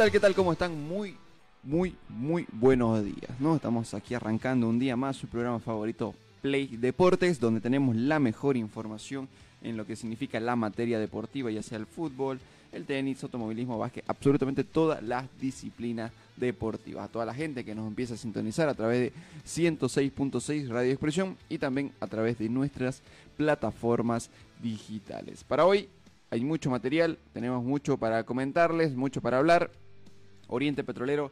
Tal, qué tal? ¿Cómo están? Muy, muy, muy buenos días, ¿no? Estamos aquí arrancando un día más su programa favorito Play Deportes, donde tenemos la mejor información en lo que significa la materia deportiva, ya sea el fútbol, el tenis, automovilismo, básquet, absolutamente todas las disciplinas deportivas. A toda la gente que nos empieza a sintonizar a través de 106.6 Radio Expresión y también a través de nuestras plataformas digitales. Para hoy hay mucho material, tenemos mucho para comentarles, mucho para hablar. Oriente Petrolero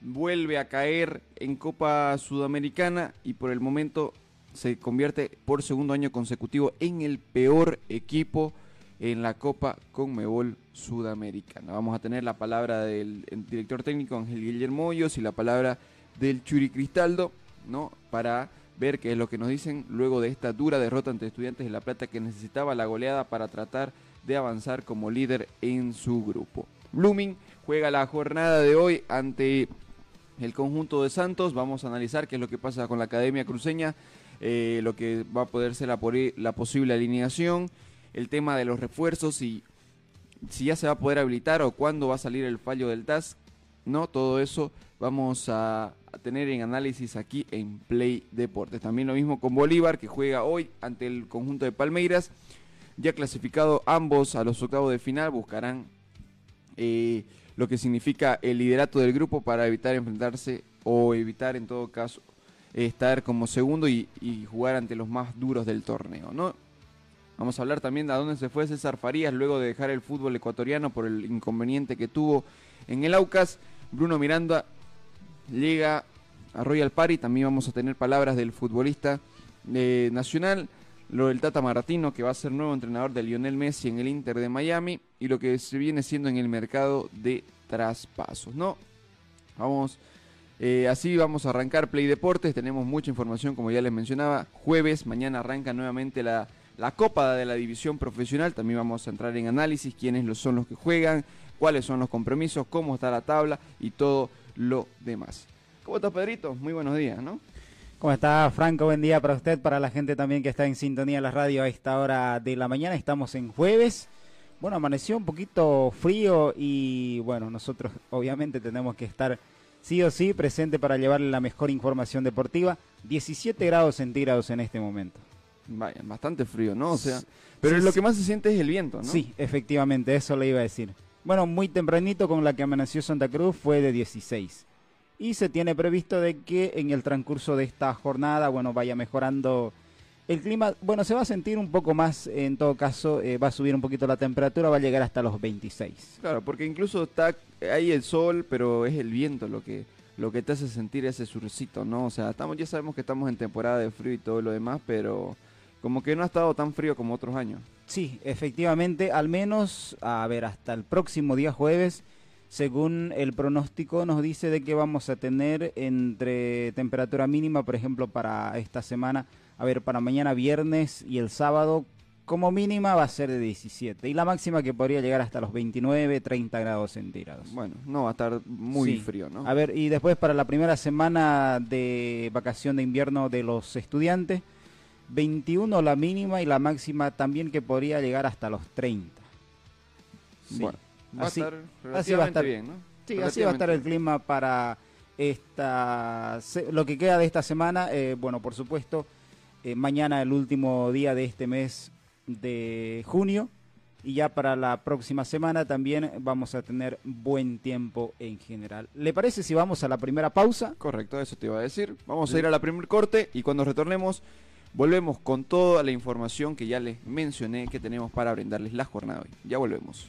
vuelve a caer en Copa Sudamericana y por el momento se convierte por segundo año consecutivo en el peor equipo en la Copa Conmebol Sudamericana. Vamos a tener la palabra del director técnico Ángel Guillermo Hoyos y la palabra del Churi Cristaldo, ¿no? Para ver qué es lo que nos dicen luego de esta dura derrota ante Estudiantes de La Plata que necesitaba la goleada para tratar de avanzar como líder en su grupo. Blooming juega la jornada de hoy ante el conjunto de Santos. Vamos a analizar qué es lo que pasa con la Academia Cruceña, eh, lo que va a poder ser la, posible alineación, el tema de los refuerzos y si ya se va a poder habilitar o cuándo va a salir el fallo del TAS. No, todo eso vamos a, a tener en análisis aquí en Play Deportes. También lo mismo con Bolívar que juega hoy ante el conjunto de Palmeiras. Ya clasificado ambos a los octavos de final, buscarán eh, lo que significa el liderato del grupo para evitar enfrentarse o evitar en todo caso estar como segundo y, jugar ante los más duros del torneo, ¿no? Vamos a hablar también de a dónde se fue César Farías luego de dejar el fútbol ecuatoriano por el inconveniente que tuvo en el Aucas. Bruno Miranda llega a Royal Party, también vamos a tener palabras del futbolista eh, nacional lo del Tata Martino, que va a ser nuevo entrenador de Lionel Messi en el Inter de Miami, y lo que se viene siendo en el mercado de traspasos, ¿no? Vamos, eh, así vamos a arrancar Play Deportes, tenemos mucha información, como ya les mencionaba, jueves, mañana arranca nuevamente la, la Copa de la División Profesional, también vamos a entrar en análisis, quiénes son los que juegan, cuáles son los compromisos, cómo está la tabla y todo lo demás. ¿Cómo estás, Pedrito? Muy buenos días, ¿no? ¿Cómo está Franco? Buen día para usted, para la gente también que está en sintonía de la radio a esta hora de la mañana. Estamos en jueves. Bueno, amaneció un poquito frío y bueno, nosotros obviamente tenemos que estar sí o sí presente para llevarle la mejor información deportiva. 17 grados centígrados en este momento. Vaya, bastante frío, ¿no? O sea, pero sí, lo que más se siente es el viento, ¿no? Sí, efectivamente, eso le iba a decir. Bueno, muy tempranito con la que amaneció Santa Cruz fue de 16 y se tiene previsto de que en el transcurso de esta jornada, bueno, vaya mejorando el clima. Bueno, se va a sentir un poco más, en todo caso, eh, va a subir un poquito la temperatura, va a llegar hasta los 26. Claro, porque incluso está ahí el sol, pero es el viento lo que lo que te hace sentir ese surcito, ¿no? O sea, estamos ya sabemos que estamos en temporada de frío y todo lo demás, pero como que no ha estado tan frío como otros años. Sí, efectivamente, al menos, a ver, hasta el próximo día jueves según el pronóstico nos dice de que vamos a tener entre temperatura mínima, por ejemplo, para esta semana, a ver, para mañana viernes y el sábado, como mínima va a ser de 17 y la máxima que podría llegar hasta los 29, 30 grados centígrados. Bueno, no va a estar muy sí. frío, ¿no? A ver, y después para la primera semana de vacación de invierno de los estudiantes, 21 la mínima y la máxima también que podría llegar hasta los 30. Sí. Bueno va así, a estar así va a estar bien, ¿no? Sí, así va a estar el clima para esta lo que queda de esta semana. Eh, bueno, por supuesto, eh, mañana el último día de este mes de junio. Y ya para la próxima semana también vamos a tener buen tiempo en general. ¿Le parece si vamos a la primera pausa? Correcto, eso te iba a decir. Vamos a ir a la primer corte y cuando retornemos volvemos con toda la información que ya les mencioné que tenemos para brindarles la jornada hoy. Ya volvemos.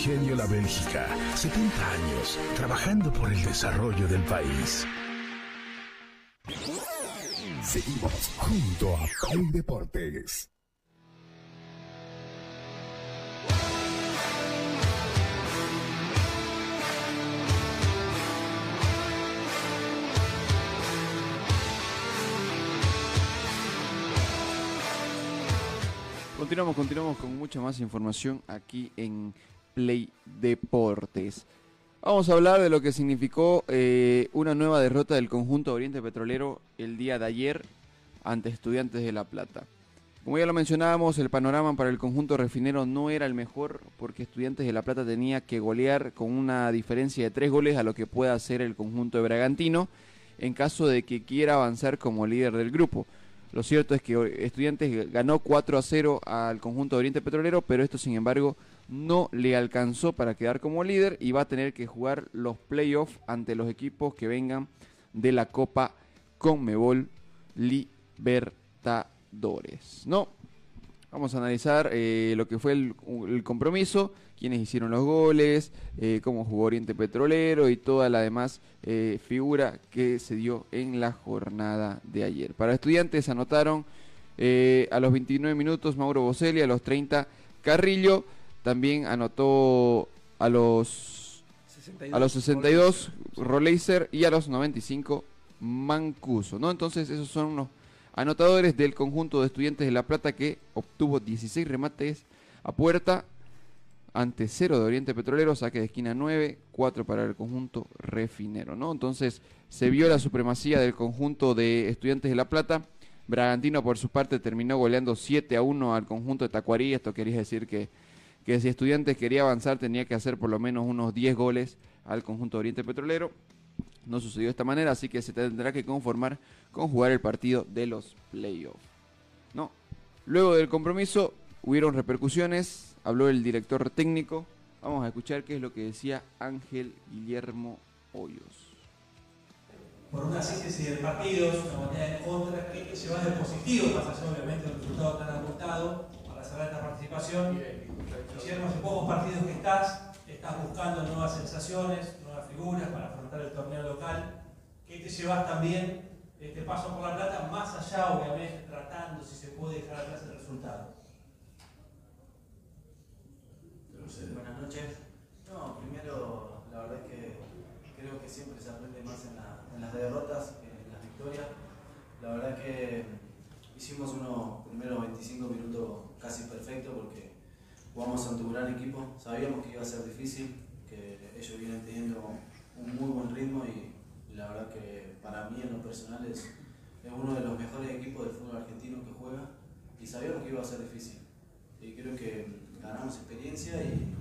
Ingenio La Bélgica, 70 años trabajando por el desarrollo del país. Seguimos junto a Play Deportes. Continuamos, continuamos con mucha más información aquí en Play Deportes. Vamos a hablar de lo que significó eh, una nueva derrota del conjunto Oriente Petrolero el día de ayer ante Estudiantes de La Plata. Como ya lo mencionábamos, el panorama para el conjunto refinero no era el mejor porque Estudiantes de La Plata tenía que golear con una diferencia de tres goles a lo que pueda hacer el conjunto de Bragantino en caso de que quiera avanzar como líder del grupo. Lo cierto es que Estudiantes ganó 4 a 0 al conjunto de Oriente Petrolero, pero esto sin embargo no le alcanzó para quedar como líder y va a tener que jugar los playoffs ante los equipos que vengan de la Copa Conmebol Libertadores. No, vamos a analizar eh, lo que fue el, compromiso, quiénes hicieron los goles, eh, cómo jugó Oriente Petrolero y toda la demás eh, figura que se dio en la jornada de ayer. Para estudiantes anotaron eh, a los 29 minutos Mauro Boselli, a los 30 Carrillo, también anotó a los, a los 62 Roleiser y a los 95 Mancuso, ¿no? Entonces esos son unos anotadores del conjunto de estudiantes de La Plata que obtuvo 16 remates a puerta ante 0 de Oriente Petrolero, saque de esquina 9, 4 para el conjunto refinero, ¿no? Entonces se vio la supremacía del conjunto de estudiantes de La Plata. Bragantino por su parte terminó goleando 7 a 1 al conjunto de Tacuarí, esto quería decir que, que si estudiantes quería avanzar tenía que hacer por lo menos unos 10 goles al conjunto de Oriente Petrolero. No sucedió de esta manera, así que se tendrá que conformar con jugar el partido de los playoffs. ¿no? Luego del compromiso hubieron repercusiones, habló el director técnico. Vamos a escuchar qué es lo que decía Ángel Guillermo Hoyos. por una síntesis del partido, una moneda en contra, que se va de positivo, más allá obviamente del resultado tan abultado para cerrar esta participación. Guillermo, hace pocos partidos que estás, estás buscando nuevas sensaciones, nuevas figuras para afrontar el torneo local. ¿Qué te llevas también este paso por la plata, más allá obviamente tratando si se puede dejar atrás el resultado? Buenas noches. No, primero, la verdad es que creo que siempre se aprende más en, en las derrotas que en las victorias. La verdad es que hicimos unos primeros 25 minutos casi perfectos porque jugamos ante un gran equipo. Sabíamos que iba a ser difícil, que ellos vienen teniendo un muy buen ritmo y la verdad que para mí en lo personal es, es uno de los mejores equipos del fútbol argentino que juega y sabíamos que iba a ser difícil. Y creo que ganamos experiencia y,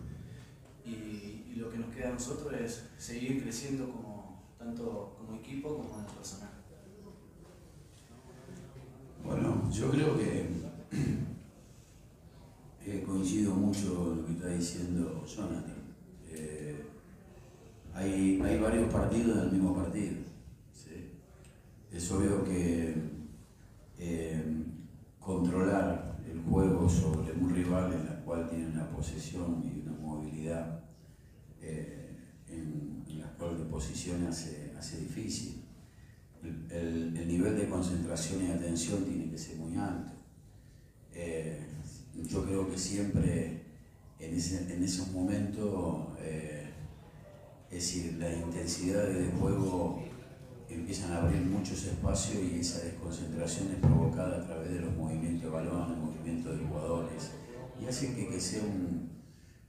y- y lo que nos queda a nosotros es seguir creciendo como, tanto como equipo como en lo personal. Bueno, yo creo que coincido mucho en lo que está diciendo Jonathan. Eh, hay, varios partidos del mismo partido. ¿sí? Es obvio que eh, controlar el juego sobre un rival en el cual tiene una posesión y una movilidad eh, en, en la cual de posición hace, hace difícil. El nivel de concentración y atención tiene que ser muy alto. Ese- en esos momentos, eh, es decir, la intensidad del juego empiezan a abrir muchos espacios y esa desconcentración es provocada a través de los movimientos de balón, el movimiento de jugadores, y hace que, que sea un,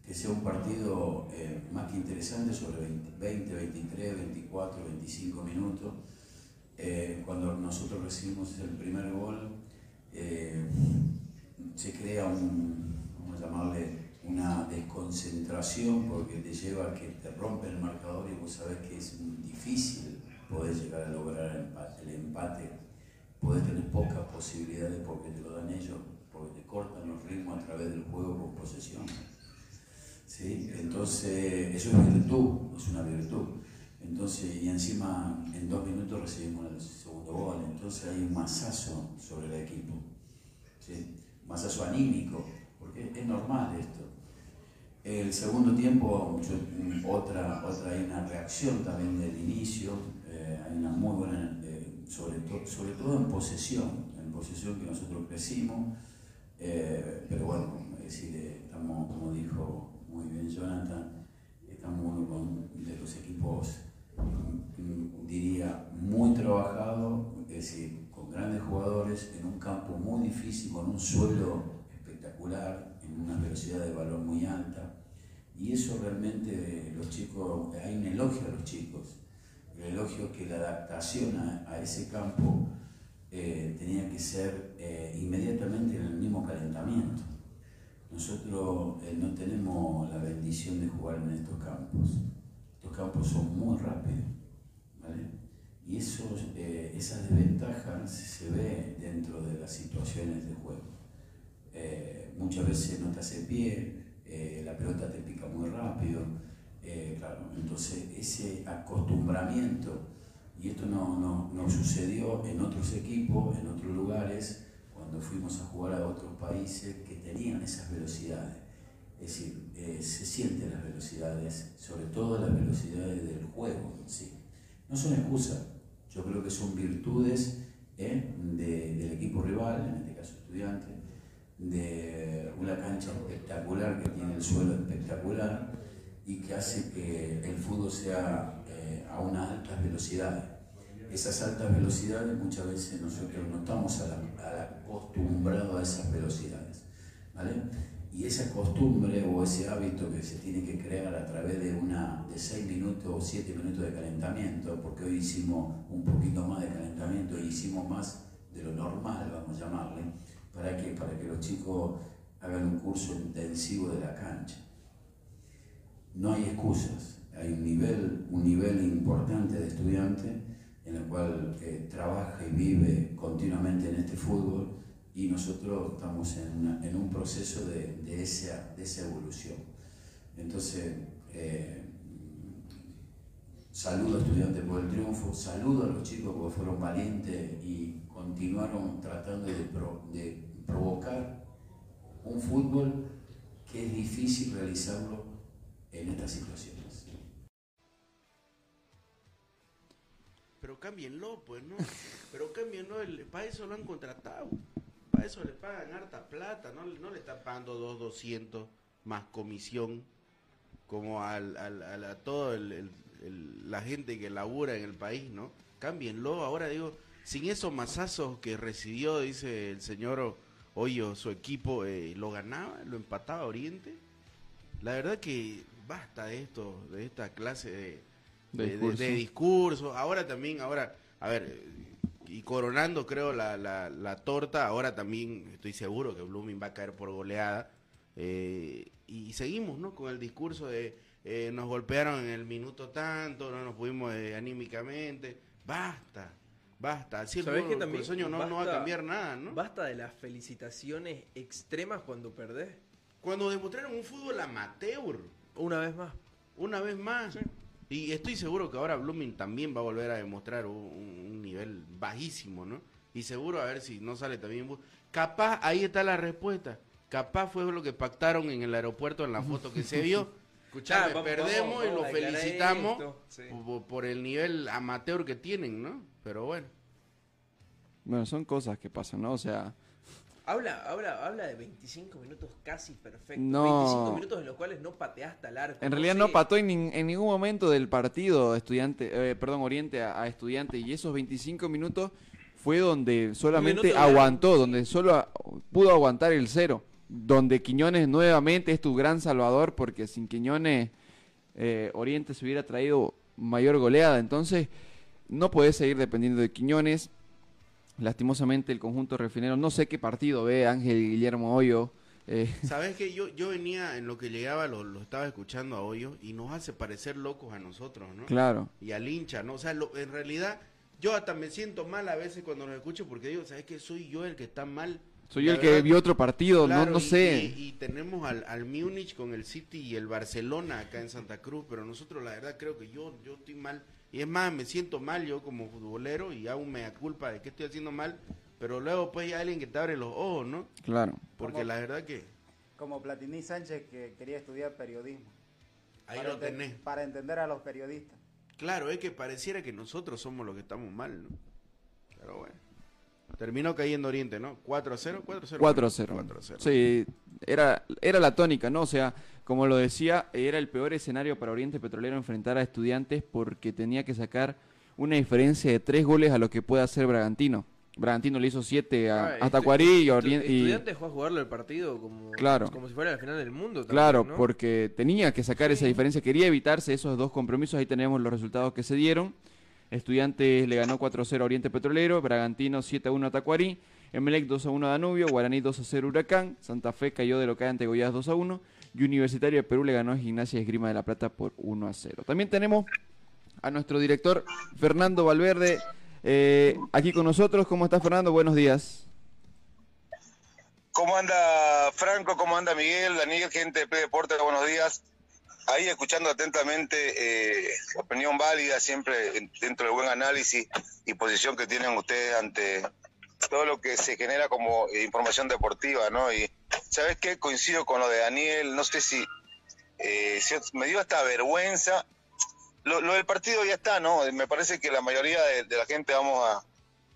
que sea un partido eh, más que interesante sobre 20, 20, 23, 24, 25 minutos. Eh, cuando nosotros recibimos el primer gol, eh, se crea un, vamos a llamarle, una desconcentración porque te lleva a que te rompe el marcador y vos sabés que es difícil poder llegar a lograr el empate. El. Podés tener pocas posibilidades porque te lo dan ellos, porque te cortan los ritmos a través del juego con posesión. ¿Sí? Entonces, eso es virtud, es una virtud. Entonces, y encima en dos minutos recibimos el segundo gol, entonces hay un masazo sobre el equipo. ¿sí? Masazo anímico, porque es normal esto. El segundo tiempo, yo- otra, otra, hay una reacción también del inicio, eh, hay una muy buena, eh, sobre, to- sobre todo en posesión, en posesión que nosotros crecimos, eh, pero bueno, es decir, estamos, como dijo muy bien Jonathan, estamos con- de los equipos, mm, mm, diría, muy trabajado, es decir, grandes jugadores, en un campo muy difícil, con un suelo espectacular, en una velocidad de balón muy alta. Y eso realmente los chicos, hay un elogio a los chicos, el elogio que la adaptación a, a ese campo eh, tenía que ser eh, inmediatamente en el mismo calentamiento. Nosotros eh, no tenemos la bendición de jugar en estos campos. Estos campos son muy rápidos, ¿vale? Y esos, eh, desventajas se ve dentro de las situaciones de juego. Eh, muchas veces no te hace pie, eh, la pelota te pica muy rápido, eh, claro, entonces ese acostumbramiento, y esto no, no, no sucedió en otros equipos, en otros lugares, cuando fuimos a jugar a otros países que tenían esas velocidades. Es decir, eh, se sienten las velocidades, sobre todo las velocidades del juego sí. No son excusas, yo creo que son virtudes eh, de- del equipo rival, en este caso estudiante, de una cancha espectacular que tiene el suelo espectacular y que hace que el fútbol sea eh, a unas altas velocidades. Esas altas velocidades muchas veces nosotros no estamos acostumbrados a esas velocidades. ¿vale? Y esa costumbre o ese hábito que se tiene que crear a través de una de 6 minutos o 7 minutos de calentamiento, porque hoy hicimos un poquito más de calentamiento y hicimos más de lo normal, vamos a llamarle, ¿para qué? Para que los chicos hagan un curso intensivo de la cancha. No hay excusas, hay un nivel, un nivel importante de estudiantes en el cual eh, trabaja y vive continuamente en este fútbol y nosotros estamos en, una- en un proceso de, de esa, de esa evolución. Entonces, eh, saludo a estudiantes por el triunfo, saludo a los chicos porque fueron valientes y continuaron tratando de, de provocar un fútbol que es difícil realizarlo en estas situaciones. Pero cámbienlo, pues, ¿no? Pero cámbienlo, el- para eso lo han contratado. Para eso le pagan harta plata, no, no le están pagando dos doscientos más comisión como al, al- al- a todo el- el- el- la gente que labura en el país, ¿no? Cámbienlo, ahora digo, sin esos masazos que recibió, dice el señor Hoyo, su equipo eh, lo ganaba, lo empataba Oriente. La verdad que basta de esto, de esta clase de, De discurso. de discurso. Ahora también, ahora, a ver, y coronando creo la, la, la torta, ahora también estoy seguro que Blooming va a caer por goleada. eh, y seguimos, ¿no? Con el discurso de eh, nos golpearon en el minuto tanto, no nos pudimos eh, anímicamente. Basta, basta. Así el ¿Sabés que también cruceño no, no va a cambiar nada, ¿no? Basta de las felicitaciones extremas cuando perdés. Cuando demostraron un fútbol amateur, Una vez más. una vez más. Y estoy seguro que ahora Blooming también va a volver a demostrar un, nivel bajísimo, ¿no? Y seguro a ver si no sale también. Capaz, ahí está la respuesta. Capaz fue lo que pactaron en el aeropuerto en la foto que se vio. Escuchame, Ah, vamos- perdemos vamos- y lo felicitamos esto, sí. por, por el nivel amateur que tienen, ¿no? Pero bueno. Bueno, son cosas que pasan, ¿no? O sea, Habla, habla, habla de 25 minutos casi perfectos. No. 25 minutos en los cuales no pateaste al arco. En realidad no sé. pató en, nin- en ningún momento del partido estudiante, eh, perdón, Oriente a, a estudiante y esos 25 minutos fue donde solamente aguantó, donde solo pudo aguantar el cero, donde Quiñones nuevamente es tu gran salvador porque sin Quiñones eh, Oriente se hubiera traído mayor goleada, entonces no podés seguir dependiendo de Quiñones. Lastimosamente el conjunto refinero, no sé qué partido ve Ángel Guillermo Hoyo. eh, ¿Sabes que yo, yo venía en lo que llegaba, lo, lo estaba escuchando a Hoyo y nos hace parecer locos a nosotros, ¿no? Claro. Y al hincha, ¿no? O sea, lo- en realidad yo hasta me siento mal a veces cuando los escucho porque digo, ¿sabes qué? Soy yo el que está mal. soy yo el que vio otro partido, no, no y- sé. Y, y tenemos al, al Múnich con el City y el Barcelona acá en Santa Cruz, pero nosotros la verdad creo que yo, yo estoy mal. Y es más, me siento mal yo como futbolero y aún me da culpa de que estoy haciendo mal, pero luego pues hay alguien que te abre los ojos, ¿no? Claro. Porque Como- la verdad que Como Platini Sánchez que quería estudiar periodismo. ahí para lo tenés. Para entender a los periodistas. Claro, es que pareciera que nosotros somos los que estamos mal, ¿no? Pero bueno. Terminó cayendo Oriente, ¿no? 4 a 0, 4 a 0. 4 a 0. 4 a 0. Sí, era, era la tónica, ¿no? O sea, como lo decía, era el peor escenario para Oriente Petrolero enfrentar a estudiantes porque tenía que sacar una diferencia de tres goles a lo que puede hacer Bragantino. Bragantino le hizo siete a, Ah, estu- estu- Orien- y- Estudiantes fue a jugarlo el partido como, Claro. como si fuera la final del mundo. también, Claro, ¿no? porque tenía que sacar esa diferencia, quería evitarse esos dos compromisos, ahí tenemos los resultados que se dieron. Estudiantes le ganó 4-0 a Oriente Petrolero, Bragantino 7-1 a Tacuarí, Emelec 2-1 a Danubio, Guaraní 2-0 Huracán, Santa Fe cayó de local ante Goiás 2-1 y Universitario de Perú le ganó a Gimnasia Esgrima de la Plata por 1-0. También tenemos a nuestro director Fernando Valverde eh, aquí con nosotros. ¿Cómo está Fernando? Buenos días. ¿Cómo anda Franco? ¿Cómo anda Miguel? Daniel, gente de Play Deportes, buenos días. Ahí escuchando atentamente eh, opinión válida, siempre en- dentro del buen análisis y posición que tienen ustedes ante todo lo que se genera como información deportiva, ¿no? Y ¿sabes qué? Coincido con lo de Daniel, no sé si, eh, me dio hasta vergüenza. Lo, del partido ya está, ¿no? Me parece que la mayoría de, la gente vamos a,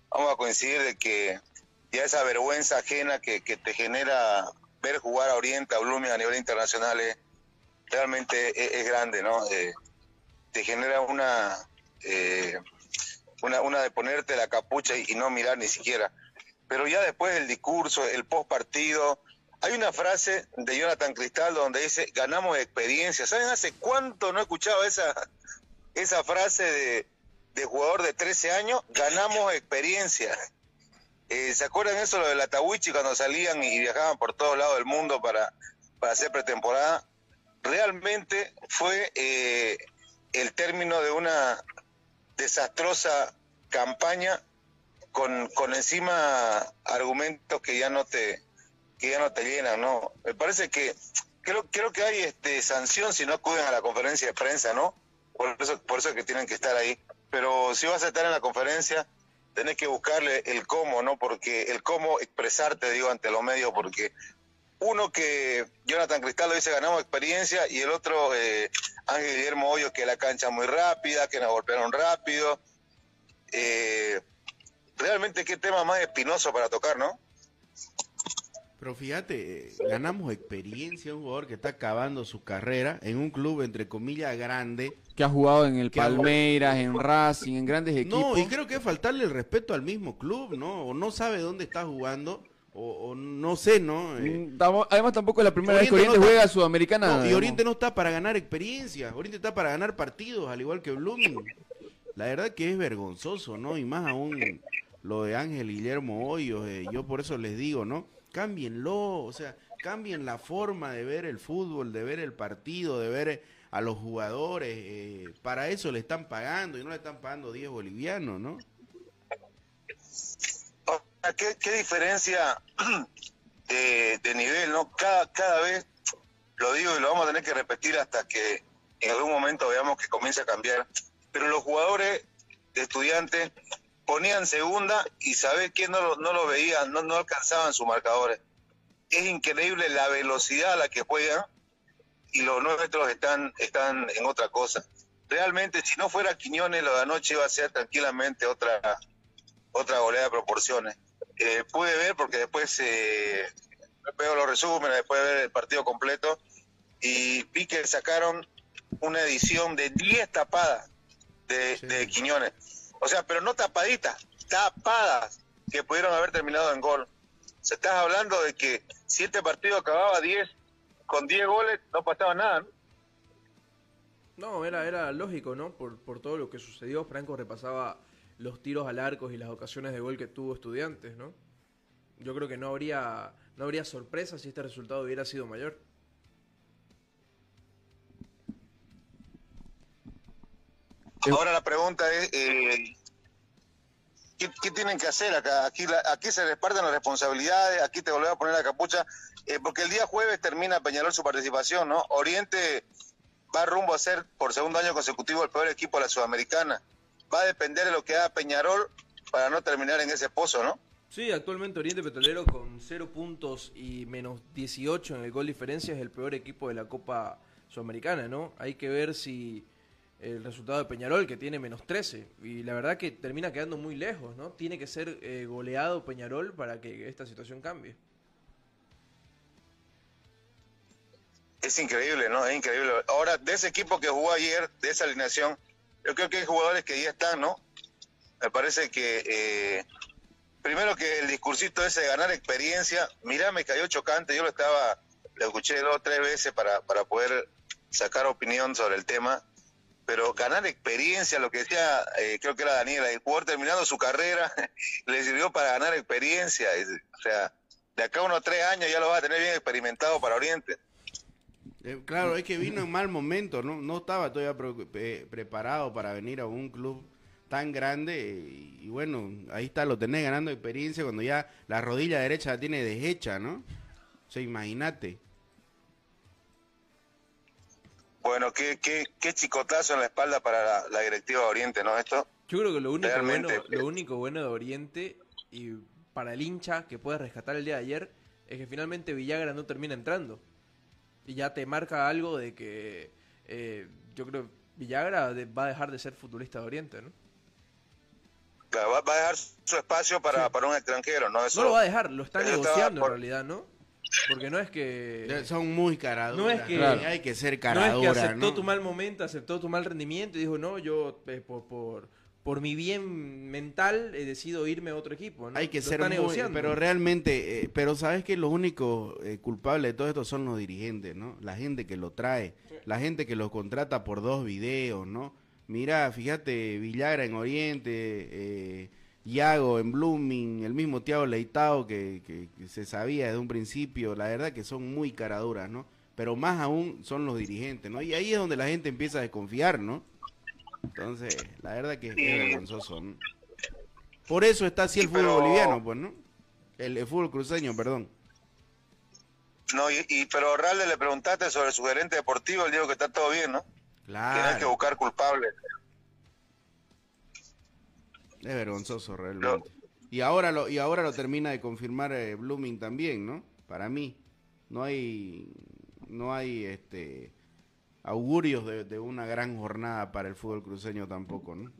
vamos a coincidir de que ya esa vergüenza ajena que, te genera ver jugar a Oriente, a Blooming a nivel internacional es, realmente es, es grande, ¿no? Eh, te genera una, eh, una una de ponerte la capucha y, y no mirar ni siquiera. Pero ya después del discurso, el post partido, hay una frase de Jonathan Cristal donde dice ganamos experiencia. ¿Saben hace cuánto no he escuchado esa esa frase de, de jugador de 13 años? Ganamos experiencia. Eh, ¿Se acuerdan eso lo de la Tawichi cuando salían y viajaban por todos lados del mundo para, para hacer pretemporada? Realmente fue eh, el término de una desastrosa campaña con, con encima argumentos que ya no te que ya no te llenan, ¿no? Me parece que creo creo que hay este sanción si no acuden a la conferencia de prensa, ¿no? Por eso por eso es que tienen que estar ahí. Pero si vas a estar en la conferencia tenés que buscarle el cómo, ¿no? Porque el cómo expresarte, digo, ante los medios, porque uno que Jonathan Cristal lo dice ganamos experiencia y el otro eh, Ángel Guillermo Hoyos que la cancha muy rápida, que nos golpearon rápido. Eh, realmente qué tema más espinoso para tocar, ¿no? Pero fíjate, eh, ganamos experiencia un jugador que está acabando su carrera en un club entre comillas grande. Que ha jugado en el Palmeiras, en Racing, en grandes equipos. No, y creo que es faltarle el respeto al mismo club, ¿no? O no sabe dónde está jugando, o, o no sé, ¿no? Eh, Mm, Además tampoco es la primera vez que Oriente no está- juega a Sudamericana. no, y. Oriente no está para ganar experiencia, Oriente está para ganar partidos, al igual que Blooming. La verdad que es vergonzoso, ¿no? Y más aún lo de Ángel Guillermo Hoyos, eh, yo por eso les digo, ¿no? Cámbienlo, o sea, cambien la forma de ver el fútbol, de ver el partido, de ver eh, a los jugadores. eh, para eso le están pagando y no le están pagando 10 bolivianos, ¿no? Sea, ¿Qué, qué diferencia de, de nivel, ¿no? Cada, cada vez, lo digo y lo vamos a tener que repetir hasta que en algún momento veamos que comience a cambiar, pero los jugadores de estudiantes ponían segunda y sabés que no lo, no lo veían, no, no alcanzaban sus marcadores. Es increíble la velocidad a la que juegan y los nuestros están, están en otra cosa. Realmente, si no fuera Quiñones, lo de anoche iba a ser tranquilamente otra, otra goleada de proporciones. eh, pude ver porque después eh, veo los resúmenes, después de ver el partido completo y vi que sacaron una edición de 10 tapadas de, de Quiñones. O sea, pero no tapaditas, tapadas que pudieron haber terminado en gol. Se estás hablando de que si este partido acababa 10 con 10 goles, no pasaba nada. ¿no? No, era, era lógico, ¿no? Por, por todo lo que sucedió, Franco repasaba los tiros al arco y las ocasiones de gol que tuvo estudiantes, ¿no? Yo creo que no habría, no habría sorpresa si este resultado hubiera sido mayor. Ahora la pregunta es, eh, ¿qué, qué tienen que hacer acá? Aquí, la- aquí se reparten las responsabilidades, aquí te volvés a poner la capucha, eh, porque el día jueves termina Peñarol su participación, ¿no? Oriente va rumbo a ser por segundo año consecutivo el peor equipo de la Sudamericana. Va a depender de lo que haga Peñarol para no terminar en ese pozo, ¿no? Sí, actualmente Oriente Petrolero con 0 puntos y menos 18 en el gol diferencia es el peor equipo de la Copa Sudamericana, ¿no? Hay que ver si el resultado de Peñarol, que tiene menos 13, y la verdad que termina quedando muy lejos, ¿no? Tiene que ser eh, goleado Peñarol para que esta situación cambie. Es increíble, ¿no? Es increíble. Ahora, de ese equipo que jugó ayer, de esa alineación, yo creo que hay jugadores que ya están, ¿no? Me parece que, eh, primero que el discursito ese de ganar experiencia, mirá, me cayó chocante, yo lo estaba, lo escuché dos o tres veces para, para poder sacar opinión sobre el tema, pero ganar experiencia, lo que decía, eh, creo que era Daniela, el jugador terminando su carrera, le sirvió para ganar experiencia, o sea, de acá a unos tres años ya lo va a tener bien experimentado para Oriente. Eh, claro, es que vino en mal momento, ¿no? No estaba todavía pre- eh, preparado para venir a un club tan grande y, y bueno, ahí está, lo tenés ganando experiencia cuando ya la rodilla derecha la tiene deshecha, ¿no? O sea, imagínate. Bueno, qué, qué, qué chicotazo en la espalda para la, la directiva de Oriente, ¿no? Esto. Yo creo que lo único, Realmente. bueno, lo único bueno de Oriente y para el hincha que puede rescatar el día de ayer es que finalmente Villagra no termina entrando. Y ya te marca algo de que eh, yo creo Villagra de- va a dejar de ser futbolista de Oriente, ¿no? Claro, va, va a dejar su espacio para, para un extranjero, ¿no? Eso, No lo va a dejar, lo está negociando por- en realidad, ¿no? Porque no es que... Son muy caraduras. No es que, Claro. Hay que ser no es caradura, que aceptó ¿no? tu mal momento, aceptó tu mal rendimiento y dijo, no, yo eh, por, por, por mi bien mental he decidido irme a otro equipo. ¿no? Hay que Lo ser está muy, negociando. pero realmente, eh, pero sabes que los únicos eh, culpables de todo esto son los dirigentes, ¿no? La gente que lo trae, la gente que lo contrata por dos videos, ¿no? Mira, fíjate, Villagra en Oriente, eh, Iago en Blooming, el mismo Tiago Leitao que, que- que se sabía desde un principio, la verdad que son muy caraduras, ¿no? Pero más aún son los dirigentes, ¿no? Y ahí es donde la gente empieza a desconfiar, ¿no? Entonces, la verdad que es vergonzoso, ¿no? Por eso está así el fútbol pero- boliviano, pues, ¿no? El, el fútbol cruceño, perdón. No, y, y- pero a Ralde le preguntaste sobre su gerente deportivo, él dijo que está todo bien, ¿no? Que no hay que Claro, buscar culpables. Es vergonzoso realmente. Y ahora lo y ahora lo termina de confirmar eh, Blooming también, ¿no? Para mí no hay no hay este augurios de, de una gran jornada para el fútbol cruceño tampoco, ¿no?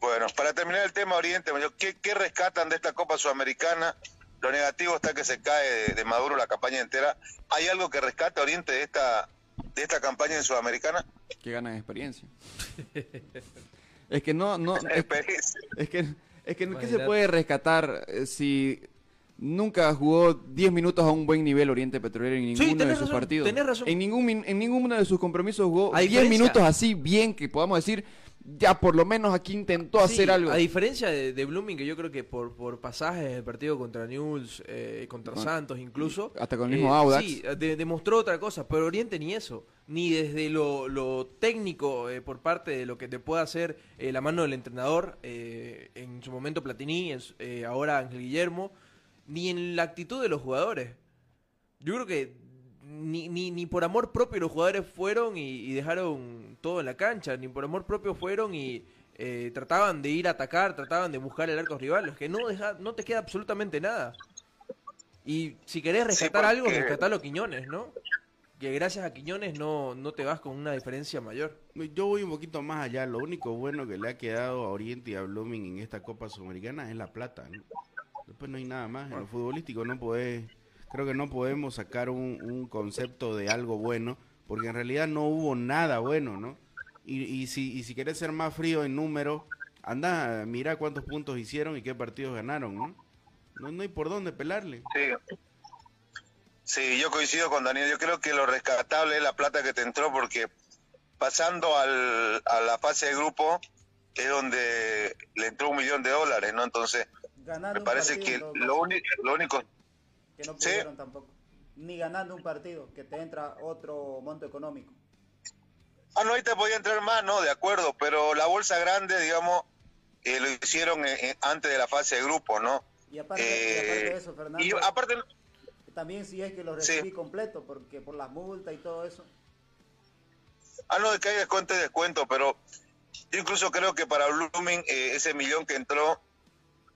Bueno, para terminar el tema Oriente, ¿qué, qué rescatan de esta Copa Sudamericana? Lo negativo está que se cae de, de Maduro la campaña entera. ¿Hay algo que rescata Oriente de esta, de esta campaña en Sudamericana? Que ganan experiencia. es que no, no, es, es que, es que ¿qué se puede rescatar eh, si nunca jugó 10 minutos a un buen nivel Oriente Petrolero en Sí, ninguno de sus razón, partidos? tenés razón. En ningún min- en ninguno de sus compromisos jugó A 10 diferencia- minutos así bien que podamos decir ya por lo menos aquí intentó Sí, hacer algo. A diferencia de, de Blooming, que yo creo que por, por pasajes del partido contra News, eh, contra Con- Santos incluso. hasta con el mismo eh, Audax. Sí, de- demostró otra cosa, pero Oriente ni eso. Ni desde lo, lo técnico eh, por parte de lo que te puede hacer eh, la mano del entrenador, eh, en su momento Platini, en eh, ahora Ángel Guillermo, ni en la actitud de los jugadores. Yo creo que ni, ni, ni por amor propio los jugadores fueron y, y dejaron todo en la cancha, ni por amor propio fueron y eh, trataban de ir a atacar, trataban de buscar el arco rival, es que no, deja, no te queda absolutamente nada. Y si querés rescatar algo, porque- rescatalo Quiñones, ¿no? Que gracias a Quiñones no, no te vas con una diferencia mayor. Yo voy un poquito más allá. Lo único bueno que le ha quedado a Oriente y a Blooming en esta Copa Sudamericana es la plata. ¿no? Después no hay nada más. En lo futbolístico no podés, creo que no podemos sacar un, un concepto de algo bueno, porque en realidad no hubo nada bueno, ¿no? Y, y si, y si querés ser más frío en números, anda, mira cuántos puntos hicieron y qué partidos ganaron, ¿no? No, no hay por dónde pelarle. Sí. Sí, yo coincido con Daniel. Yo creo que lo rescatable es la plata que te entró porque pasando al, a la fase de grupo es donde le entró un millón de dólares, ¿no? Entonces, Ganando me parece que lo, uni- lo único... que no Sí. pudieron tampoco. Ni ganando un partido, que te entra otro monto económico. Ah, no, ahí te podía entrar más, ¿no? De acuerdo, pero la bolsa grande, digamos, eh, lo hicieron eh, eh, antes de la fase de grupo, ¿no? Y aparte, y aparte de Eh, eso, Fernando, y aparte, también si es que lo Sí. recibí completo, porque por las multas y todo eso. ah, no, de que hay descuento y descuento, pero yo incluso creo que para Blooming eh, ese millón que entró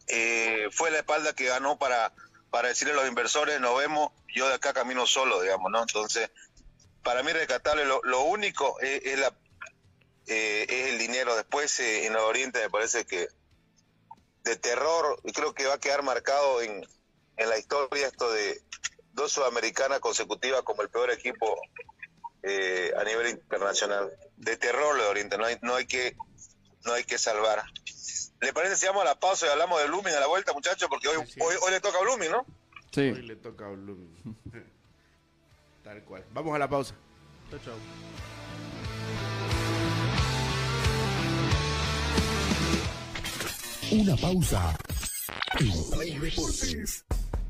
eh, fue la espalda que ganó para, para decirle a los inversores, nos vemos, yo de acá camino solo, digamos, ¿no? Entonces, para mí rescatable, lo, lo único es, es la, eh, es el dinero. Después eh, en el Oriente me parece que de terror, y creo que va a quedar marcado en, en la historia esto de dos sudamericanas consecutivas como el peor equipo eh, a nivel internacional. De terror lo de Oriente, no hay, no hay que no hay que salvar. ¿Le parece si vamos a la pausa y hablamos de Blooming a la vuelta, muchachos? Porque hoy, hoy, hoy le toca a Blooming, ¿no? Sí. Hoy le toca a Blooming. Tal cual. Vamos a la pausa. Chau, chau. Una pausa. En Play Deportes.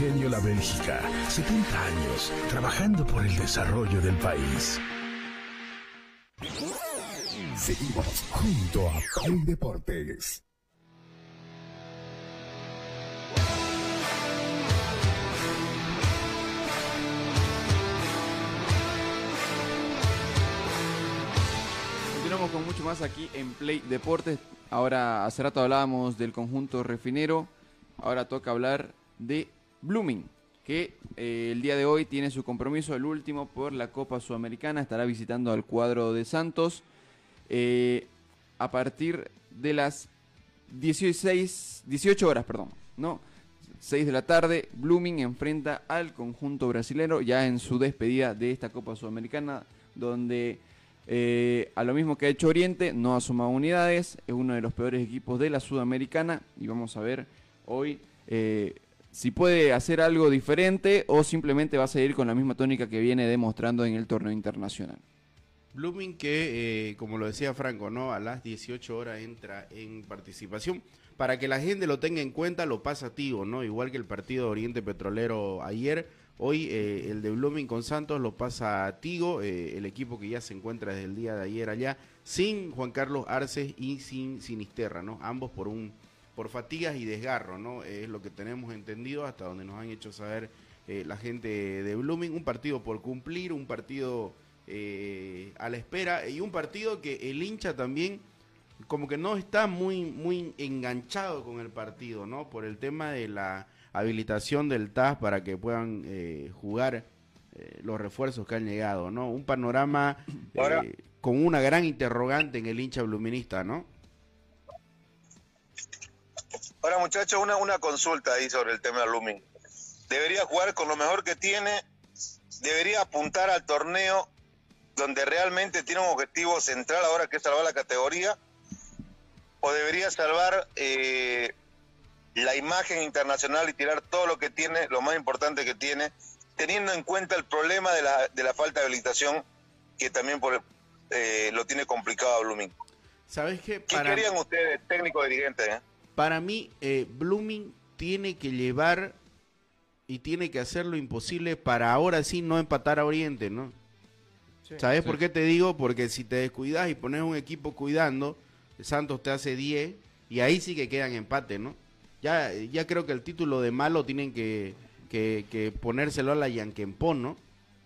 Ingenio La Bélgica, 70 años trabajando por el desarrollo del país. Seguimos junto a Play Deportes. Continuamos con mucho más aquí en Play Deportes. Ahora, hace rato hablábamos del conjunto refinero. Ahora toca hablar de Blooming, que eh, el día de hoy tiene su compromiso, el último, por la Copa Sudamericana. Estará visitando al cuadro de Santos eh, a partir de las 16, 18 horas, perdón, ¿no? 6 de la tarde, Blooming enfrenta al conjunto brasilero ya en su despedida de esta Copa Sudamericana, donde eh, a lo mismo que ha hecho Oriente, no ha sumado unidades, es uno de los peores equipos de la Sudamericana y vamos a ver hoy si puede hacer algo diferente o simplemente va a seguir con la misma tónica que viene demostrando en el torneo internacional. Blooming que, eh, como lo decía Franco, ¿no? A las 18 horas entra en participación. Para que la gente lo tenga en cuenta, lo pasa Tigo, ¿no? Igual que el partido de Oriente Petrolero ayer, hoy eh, el de Blooming con Santos lo pasa Tigo, eh, el equipo que ya se encuentra desde el día de ayer allá, sin Juan Carlos Arces y sin Sinisterra, ¿no? Ambos por un por fatigas y desgarro, ¿no? Es lo que tenemos entendido hasta donde nos han hecho saber eh, la gente de Blooming. Un partido por cumplir, un partido eh, a la espera y un partido que el hincha también como que no está muy muy enganchado con el partido, ¿no? Por el tema de la habilitación del TAS para que puedan eh, jugar eh, los refuerzos que han llegado, ¿no? Un panorama Ahora- eh, con una gran interrogante en el hincha bluminista, ¿no? Ahora, muchachos, una, una consulta ahí sobre el tema de Blooming. ¿Debería jugar con lo mejor que tiene debería apuntar al torneo donde realmente tiene un objetivo central ahora que es salvar la categoría o debería salvar eh, la imagen internacional y tirar todo lo que tiene, lo más importante que tiene, teniendo en cuenta el problema de la, de la falta de habilitación que también por, eh, lo tiene complicado a Blooming. ¿Sabes qué? ¿Qué querían ustedes, técnico dirigente? Eh? Para mí, eh, Blooming tiene que llevar y tiene que hacer lo imposible para ahora sí no empatar a Oriente, ¿no? ¿Sabes Sí. por qué te digo? Porque si te descuidas y pones un equipo cuidando, Santos te hace 10 y ahí sí que quedan empate, ¿no? Ya, ya creo que el título de malo tienen que, que, que ponérselo a la Yanquempón, ¿no?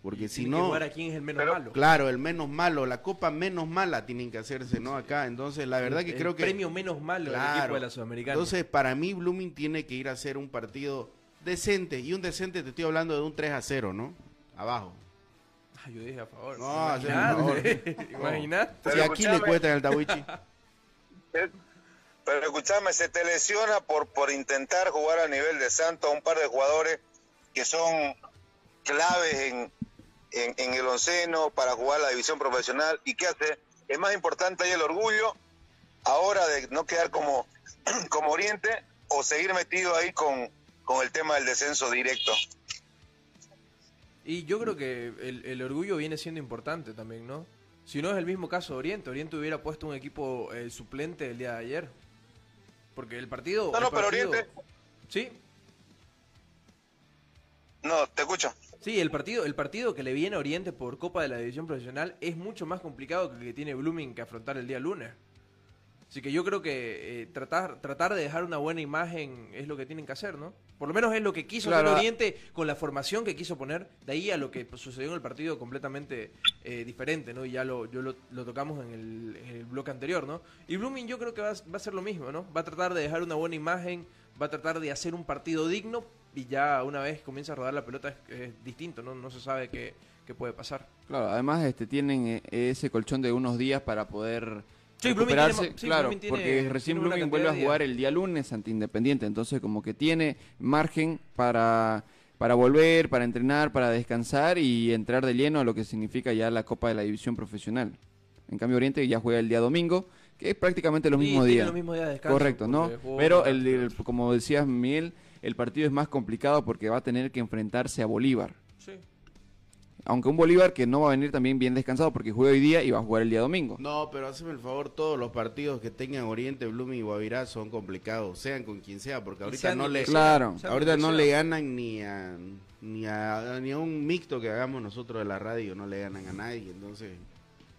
Porque si que no... jugar a quién es el menos malo. Claro, el menos malo, la copa menos mala tienen que hacerse, ¿no? Acá, entonces la verdad que El creo que... premio menos malo del equipo de la Sudamericana. Entonces, para mí, Blooming tiene que ir a hacer un partido decente. Y un decente, te estoy hablando de un 3 a 0, ¿no? Abajo. Ah, yo dije a favor. No, el favor. Imagínate. Imagínate. Si aquí le cuesta el Tawichi. Pero escúchame, se te lesiona por, por intentar jugar a nivel de Santos a un par de jugadores que son claves en, en, en el onceno para jugar la división profesional. ¿Y qué hace? Es más importante ahí el orgullo ahora de no quedar como, como Oriente o seguir metido ahí con, con el tema del descenso directo. Y yo creo que el, el orgullo viene siendo importante también, ¿no? Si no es el mismo caso de Oriente, Oriente hubiera puesto un equipo eh, suplente el día de ayer. Porque el partido... No, no, pero Oriente- Sí, No, te escucho. Sí, el partido, el partido que le viene a Oriente por Copa de la División Profesional es mucho más complicado que el que tiene Blooming que afrontar el día lunes. Así que yo creo que eh, tratar, tratar de dejar una buena imagen es lo que tienen que hacer, ¿no? Por lo menos es lo que quiso Claro. hacer Oriente con la formación que quiso poner, de ahí a lo que sucedió en el partido completamente eh, diferente, ¿no? Y ya lo, yo lo, lo tocamos en el, en el bloque anterior, ¿no? Y Blooming yo creo que va, va a ser lo mismo, ¿no? Va a tratar de dejar una buena imagen, va a tratar de hacer un partido digno y ya una vez comienza a rodar la pelota es, es distinto, ¿no? No se sabe qué, qué puede pasar. Claro, además este tienen eh, ese colchón de unos días para poder Sí, recuperarse, tiene ma- sí, claro, tiene- porque recién Blooming vuelve a jugar el día lunes ante Independiente, entonces como que tiene margen para para volver, para entrenar, para descansar y entrar de lleno a lo que significa ya la Copa de la División Profesional. En cambio Oriente ya juega el día domingo, que es prácticamente los Sí, mismos días. los mismos días de descanso, Correcto, ¿no? Pero el, el- como decías Miguel, el partido es más complicado porque va a tener que enfrentarse a Bolívar. Sí. Aunque un Bolívar que no va a venir también bien descansado porque juega hoy día y va a jugar el día domingo. No, pero hazme el favor, todos los partidos que tengan Oriente, Blooming y Guavirá son complicados, sean con quien sea, porque ahorita no le Claro. ahorita no le ganan ni a ni a ni a un mixto que hagamos nosotros de la radio, no le ganan a nadie, entonces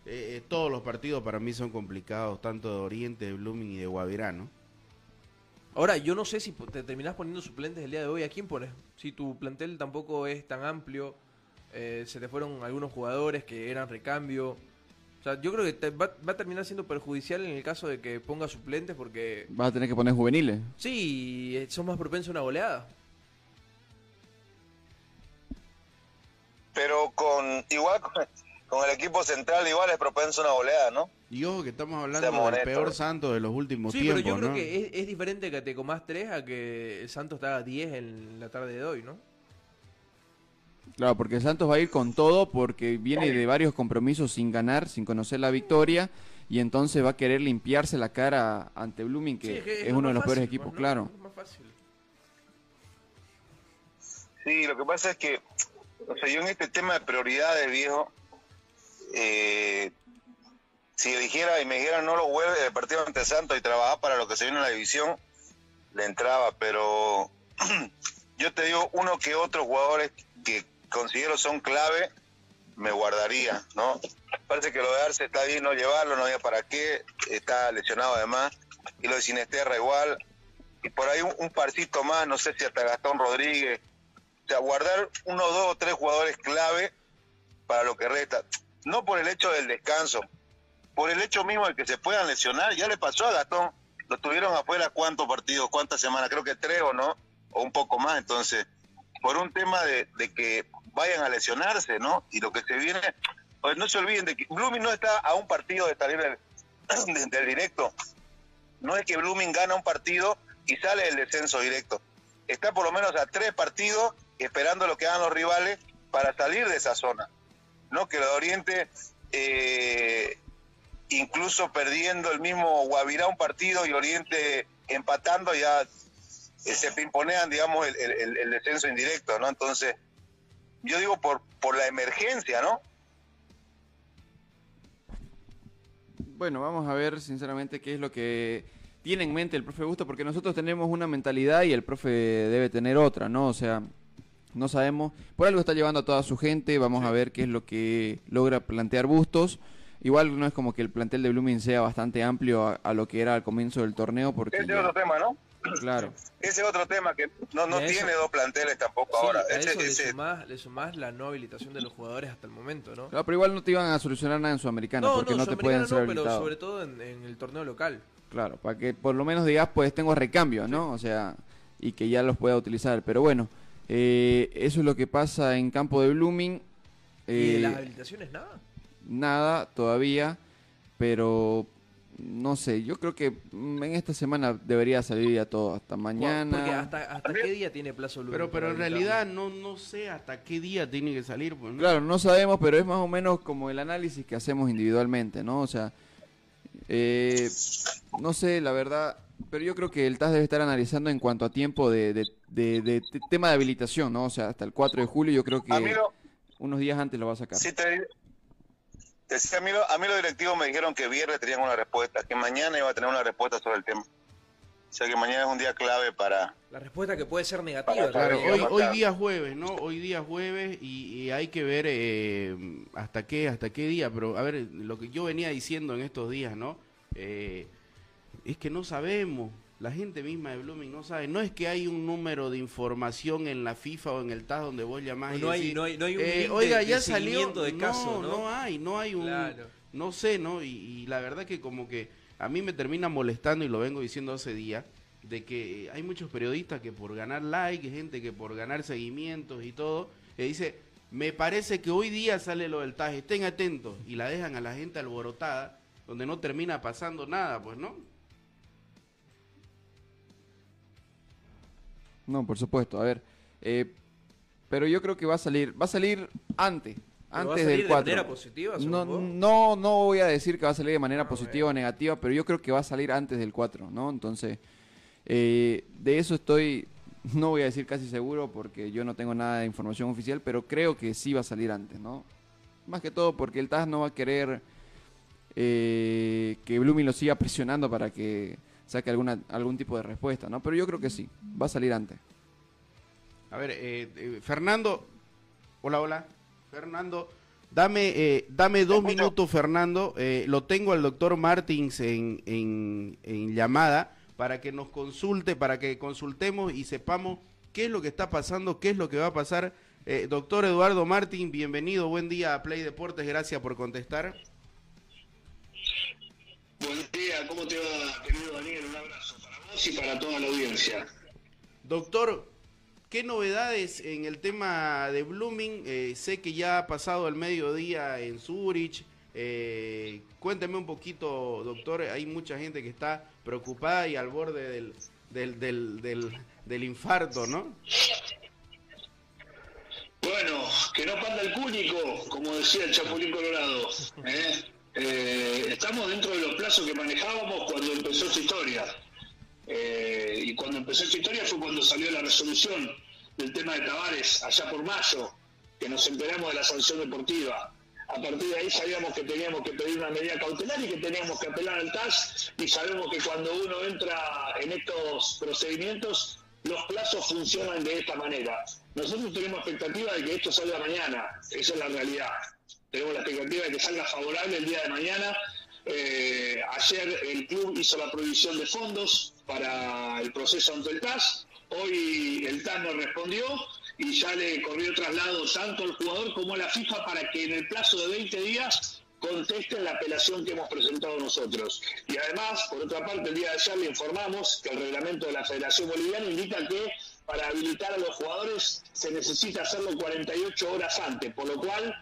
eh, eh, todos los partidos para mí son complicados, tanto de Oriente, de Blooming y de Guavirá, ¿no? Ahora, yo no sé si te terminás poniendo suplentes el día de hoy, ¿a quién pones? Si tu plantel tampoco es tan amplio, eh, se te fueron algunos jugadores que eran recambio. O sea, yo creo que te va, va a terminar siendo perjudicial en el caso de que ponga suplentes porque, Vas a tener que poner juveniles. sí, eh, son más propensos a una goleada. Pero con igual con, el equipo central igual es propenso a una goleada, ¿no? Y ojo que estamos hablando Seamos del honestos. peor santo de los últimos Sí, tiempos, pero yo creo que es, es diferente que te comas 3 a que el Santos te haga 10 en la tarde de hoy, ¿no? Claro, porque Santos va a ir con todo porque viene de varios compromisos sin ganar, sin conocer la victoria y entonces va a querer limpiarse la cara ante Blooming, que Sí, que es, uno de los peores equipos, ¿no? claro. Es más fácil. Sí, lo que pasa es que, o sea, yo en este tema de prioridades, viejo, eh, si dijera y me dijeran no lo vuelve el partido ante Santos y trabajar para lo que se viene en la división, le entraba, pero yo te digo, uno que otros jugadores que considero son clave, me guardaría, ¿no? Parece que lo de Arce está bien no llevarlo, no había para qué, está lesionado además, y lo de Sinesterra igual, y por ahí un, un parcito más, no sé si hasta Gastón Rodríguez, o sea, guardar uno, dos o tres jugadores clave para lo que resta. No por el hecho del descanso, por el hecho mismo de que se puedan lesionar. Ya le pasó a Gastón, lo tuvieron afuera cuántos partidos, cuántas semanas, creo que tres o no, o un poco más. Entonces, por un tema de, que vayan a lesionarse, ¿no? Y lo que se viene, pues no se olviden de que Blooming no está a un partido de salir del, del- del directo. No es que Blooming gana un partido y sale del descenso directo. Está por lo menos a tres partidos esperando lo que hagan los rivales para salir de esa zona. ¿No? Que lo de Oriente, eh, incluso perdiendo el mismo Guavirá un partido y Oriente empatando, ya eh, se pimponean, digamos, el, descenso indirecto, ¿no? Entonces, yo digo por, por la emergencia, ¿no? Bueno, vamos a ver sinceramente qué es lo que tiene en mente el profe Gusto, porque nosotros tenemos una mentalidad y el profe debe tener otra, ¿no? O sea, no sabemos, por algo está llevando a toda su gente, vamos a ver qué es lo que logra plantear Bustos. Igual no es como que el plantel de Blooming sea bastante amplio a, a lo que era al comienzo del torneo, porque Ese es ya- otro tema, ¿no? claro. Ese es otro tema que no, no tiene dos planteles tampoco Sí, ahora. a Ese- eso le ese- sumás, le sumás la no habilitación de los jugadores hasta el momento, ¿no? Claro, pero igual no te iban a solucionar nada en Sudamericana, porque no, te pueden ser no, pero sobre todo en, en el torneo local. Claro, para que por lo menos digas, pues tengo recambio, ¿no? O sea, y que ya los pueda utilizar. Pero bueno, eh, eso es lo que pasa en campo de Blooming. ¿Y de Eh, las habilitaciones nada? nada todavía, pero no sé, yo creo que mm, en esta semana debería salir ya todo, hasta Porque mañana. hasta, hasta qué día tiene plazo Blooming Pero, pero en realidad no, no sé hasta qué día tiene que salir. Pues, ¿no? Claro, no sabemos, pero es más o menos como el análisis que hacemos individualmente, ¿no? O sea, eh, no sé, la verdad, pero yo creo que el TAS debe estar analizando en cuanto a tiempo de, de- de- de te- tema de habilitación, ¿no? O sea, hasta el 4 de julio yo creo que unos días antes lo va a sacar. Sí, te, te decía, a, mí, lo- a mí los directivos me dijeron que viernes tenían una respuesta, que mañana iba a tener una respuesta sobre el tema. O sea que mañana es un día clave para... La respuesta que puede ser negativa. Claro, hoy, hoy día jueves, ¿no? Hoy día jueves y, y hay que ver eh, hasta qué hasta qué día. Pero a ver, lo que yo venía diciendo en estos días, ¿no? Eh, es que no sabemos. La gente misma de Blooming no sabe. No es que hay un número de información en la FIFA o en el TAS donde vos llamás y No hay- no hay- no hay un eh, de- oiga, de ya salió. seguimiento de caso, ¿no? no hay, no hay un... Claro. No sé, ¿no? Y, y la verdad que como que a mí me termina molestando y lo vengo diciendo hace día de que hay muchos periodistas que por ganar like, gente que por ganar seguimientos y todo, eh, dice, me parece que hoy día sale lo del TAS, estén atentos, y la dejan a la gente alborotada, donde no termina pasando nada, pues, ¿no? No, por supuesto, a ver. eh, pero yo creo que va a salir, va a salir antes, va a antes salir del de 4. manera positiva, no, no, no voy a decir que va a salir de manera positiva o negativa, pero yo creo que va a salir antes del 4, ¿no? Entonces, eh, de eso estoy, no voy a decir casi seguro porque yo no tengo nada de información oficial, pero creo que sí va a salir antes, ¿no? Más que todo porque el TAS no va a querer eh, que Blooming lo siga presionando para que saque alguna, algún tipo de respuesta, ¿no? Pero yo creo que sí, va a salir antes. A ver, eh, eh, Fernando, hola, hola, Fernando, dame, eh, dame dos minutos, Fernando, eh, lo tengo al doctor Martins en, en, en llamada para que nos consulte, para que consultemos y sepamos qué es lo que está pasando, qué es lo que va a pasar. Eh, doctor Eduardo Martín, bienvenido, buen día a Play Deportes, gracias por contestar. Buen día, ¿cómo te va, querido Daniel? Un abrazo para vos y para toda la audiencia. Doctor, ¿qué novedades en el tema de Blooming? Eh, sé que ya ha pasado el mediodía en Zurich. Eh, cuénteme un poquito, doctor. Hay mucha gente que está preocupada y al borde del, del, del, del, del infarto, ¿no? Bueno, que no panda el cúnico, como decía el Chapulín Colorado. ¿eh? Eh, estamos dentro de los plazos que manejábamos cuando empezó esta historia. Eh, y cuando empezó esta historia fue cuando salió la resolución del tema de Tavares, allá por mayo, que nos enteramos de la sanción deportiva. A partir de ahí sabíamos que teníamos que pedir una medida cautelar y que teníamos que apelar al TAS y sabemos que cuando uno entra en estos procedimientos los plazos funcionan de esta manera. Nosotros tenemos expectativa de que esto salga mañana, esa es la realidad. Tenemos la expectativa de que salga favorable el día de mañana. Eh, ayer el club hizo la provisión de fondos para el proceso ante el TAS. Hoy el TAS nos respondió y ya le corrió traslado tanto al jugador como a la FIFA para que en el plazo de 20 días contesten la apelación que hemos presentado nosotros. Y además, por otra parte, el día de ayer le informamos que el reglamento de la Federación Boliviana indica que para habilitar a los jugadores se necesita hacerlo 48 horas antes, por lo cual,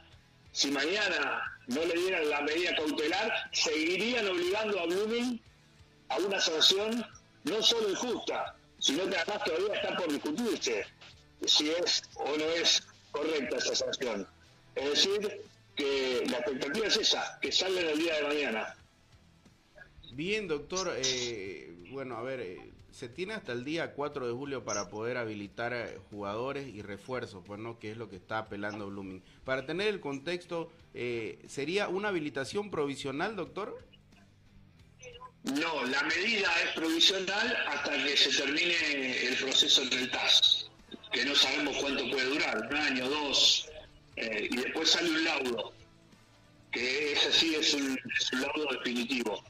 si mañana no le dieran la medida cautelar, seguirían obligando a Blooming a una sanción no solo injusta, sino que además todavía está por discutirse si es o no es correcta esa sanción. Es decir, que la expectativa es esa, que salga en el día de mañana. Bien, doctor. eh, bueno, a ver, eh, se tiene hasta el día 4 de julio para poder habilitar eh, jugadores y refuerzos, pues no, que es lo que está apelando Blooming. Para tener el contexto, eh, ¿sería una habilitación provisional, doctor? No, la medida es provisional hasta que se termine el proceso en el TAS, que no sabemos cuánto puede durar, un año, dos, eh, y después sale un laudo, que ese sí es un, es un laudo definitivo.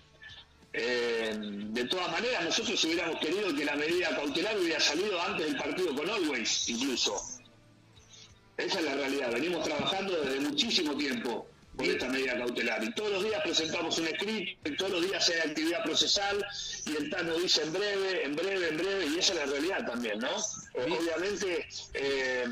Eh, de todas maneras, nosotros hubiéramos querido que la medida cautelar hubiera salido antes del partido con Always, incluso. Esa es la realidad. Venimos trabajando desde muchísimo tiempo por esta medida cautelar. Y todos los días presentamos un escrito, y todos los días hay actividad procesal, y el TAN nos dice en breve, en breve, en breve, y esa es la realidad también, ¿no? Obviamente, eh,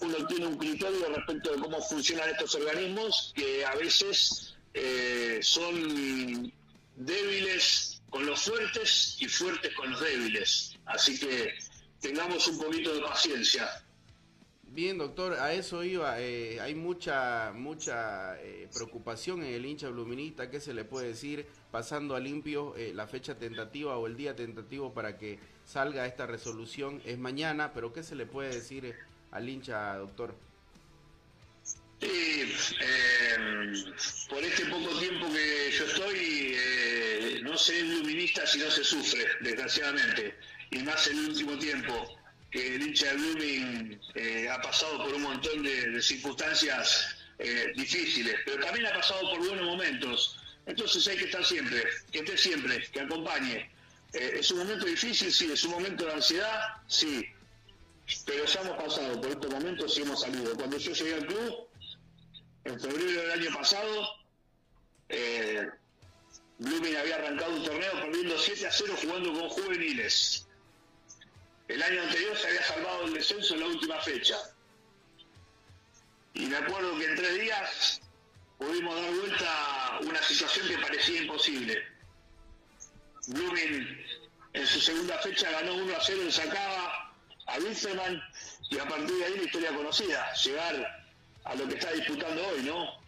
uno tiene un criterio respecto de cómo funcionan estos organismos que a veces eh, son débiles con los fuertes y fuertes con los débiles. Así que tengamos un poquito de paciencia. Bien, doctor, a eso iba. eh, hay mucha mucha eh, preocupación en el hincha bluminista. ¿Qué se le puede decir? Pasando a limpio eh, la fecha tentativa o el día tentativo para que salga esta resolución es mañana, pero ¿qué se le puede decir al hincha, doctor? Sí, eh, por este poco tiempo que yo estoy, eh, no se es luminista si no se sufre, desgraciadamente. Y más el último tiempo, que el hincha de Blooming eh, ha pasado por un montón de, de circunstancias eh, difíciles, pero también ha pasado por buenos momentos. Entonces hay que estar siempre, que esté siempre, que acompañe. ¿Es un momento difícil? Sí. ¿Es un momento de ansiedad? Sí. Pero ya hemos pasado por estos momentos y hemos salido. Cuando yo llegué al club, en febrero del año pasado, eh, Blooming había arrancado un torneo perdiendo 7 a 0 jugando con juveniles. El año anterior se había salvado el descenso en la última fecha. Y me acuerdo que en tres días pudimos dar vuelta a una situación que parecía imposible. Blooming en su segunda fecha ganó 1 a 0 en Sacaba a Wilstermann y a partir de ahí la historia conocida, llegar a lo que está disputando hoy, ¿no?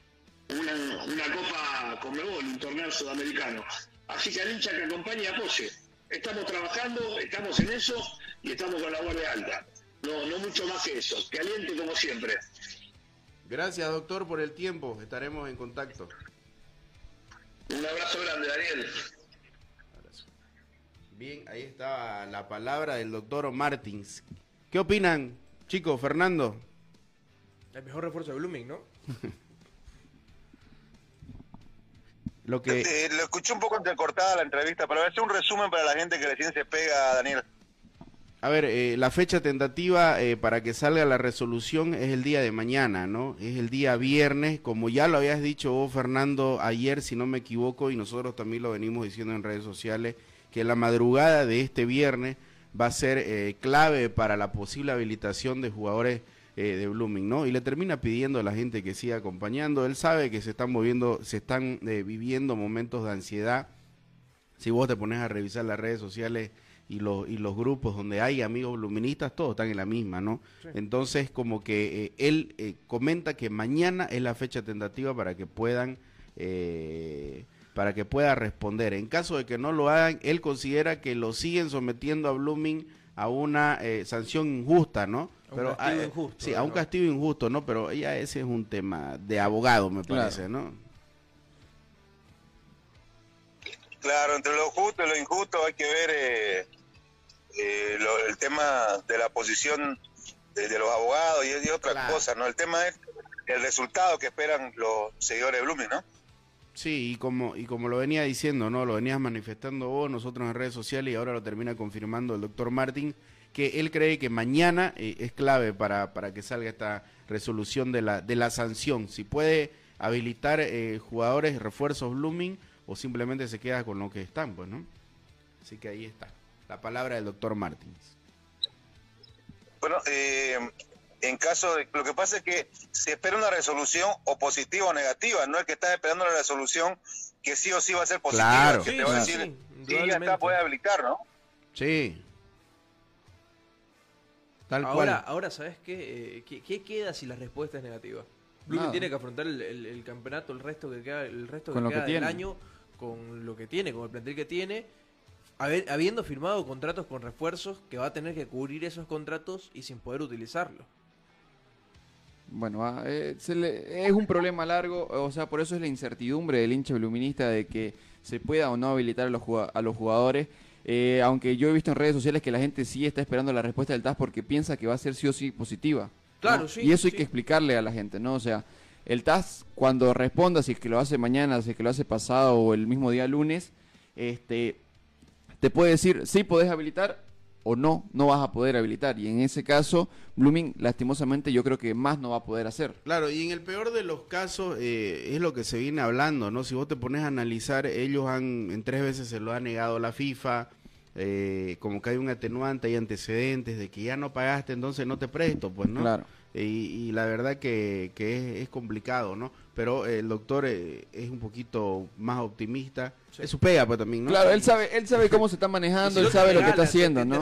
Una, una Copa Conmebol, un torneo sudamericano. Así que al hincha que acompañe apoye. Estamos trabajando, estamos en eso y estamos con la guardia alta. No, no mucho más que eso. Que aliente como siempre. Gracias, doctor, por el tiempo. Estaremos en contacto. Un abrazo grande, Daniel. Bien, ahí está la palabra del doctor Martins. ¿Qué opinan, chicos? Fernando. El mejor refuerzo de Blooming, ¿no? Lo que... Eh, lo escuché un poco entrecortada la entrevista, pero voy a hacer un resumen para la gente que recién se pega, Daniel. A ver, eh, la fecha tentativa eh, para que salga la resolución es el día de mañana, ¿no? Es el día viernes, como ya lo habías dicho vos, Fernando, ayer, si no me equivoco, y nosotros también lo venimos diciendo en redes sociales, que la madrugada de este viernes va a ser eh, clave para la posible habilitación de jugadores eh, de Blooming, ¿no? Y le termina pidiendo a la gente que siga acompañando. Él sabe que se están moviendo, se están eh, viviendo momentos de ansiedad. Si vos te pones a revisar las redes sociales y los, y los grupos donde hay amigos bluministas, todos están en la misma, ¿no? Sí. Entonces, como que eh, él eh, comenta que mañana es la fecha tentativa para que puedan, eh, para que pueda responder. En caso de que no lo hagan, él considera que lo siguen sometiendo a Blooming a una eh, sanción injusta, ¿no? A un castigo injusto, Sí, a un ¿no? castigo injusto, ¿no? Pero ya ese es un tema de abogado, me Claro. parece, ¿no? Claro, entre lo justo y lo injusto hay que ver eh, eh, lo- el tema de la posición de, de los abogados y, y otra Claro. cosa, ¿no? El tema es el resultado que esperan los seguidores de Blooming, ¿no? Sí, y como, y como lo venía diciendo, ¿no? Lo venías manifestando vos, nosotros en redes sociales y ahora lo termina confirmando el doctor Martín, que él cree que mañana eh, es clave para, para que salga esta resolución de la, de la sanción. Si puede habilitar eh, jugadores, refuerzos Blooming o simplemente se queda con lo que están, pues, ¿no? Así que ahí está, la palabra del doctor Martins. Bueno, eh, en caso de... Lo que pasa es que se espera una resolución o positiva o negativa, no es que estás esperando la resolución que sí o sí va a ser positiva, Claro. que Sí, te va a sí, decir, sí, sí, ya está, puede habilitar, ¿no? Sí, Tal ahora, cual. ahora ¿sabes qué? Eh, ¿qué? qué queda si la respuesta es negativa? Blooming tiene que afrontar el, el- el campeonato, el resto que queda, el resto que queda del año, con lo que tiene, con el plantel que tiene, haber- habiendo firmado contratos con refuerzos que va a tener que cubrir esos contratos y sin poder utilizarlo. Bueno, va, eh, se le- es un problema largo, o sea, por eso es la incertidumbre del hincha bluminista de que se pueda o no habilitar a los, juga- a los jugadores. Eh, aunque yo he visto en redes sociales que la gente sí está esperando la respuesta del TAS porque piensa que va a ser sí o sí positiva. ¿no? Claro, sí, Y eso hay que explicarle a la gente, ¿no? O sea, el TAS cuando responda, si es que lo hace mañana, si es que lo hace pasado o el mismo día lunes, este, te puede decir, sí podés habilitar o no, no vas a poder habilitar. Y en ese caso, Blooming, lastimosamente, yo creo que más no va a poder hacer. Claro, y en el peor de los casos eh, es lo que se viene hablando, ¿no? Si vos te pones a analizar, ellos han, en tres veces se lo ha negado la FIFA, eh, como que hay un atenuante, hay antecedentes de que ya no pagaste, entonces no te presto, pues, ¿no? Claro. Y, y la verdad que, que es, es complicado, ¿no? Pero el doctor eh, es un poquito más optimista. Es su pega, pues, también, ¿no? Claro, él sabe, él sabe cómo se está manejando, él sabe lo que está haciendo, ¿no?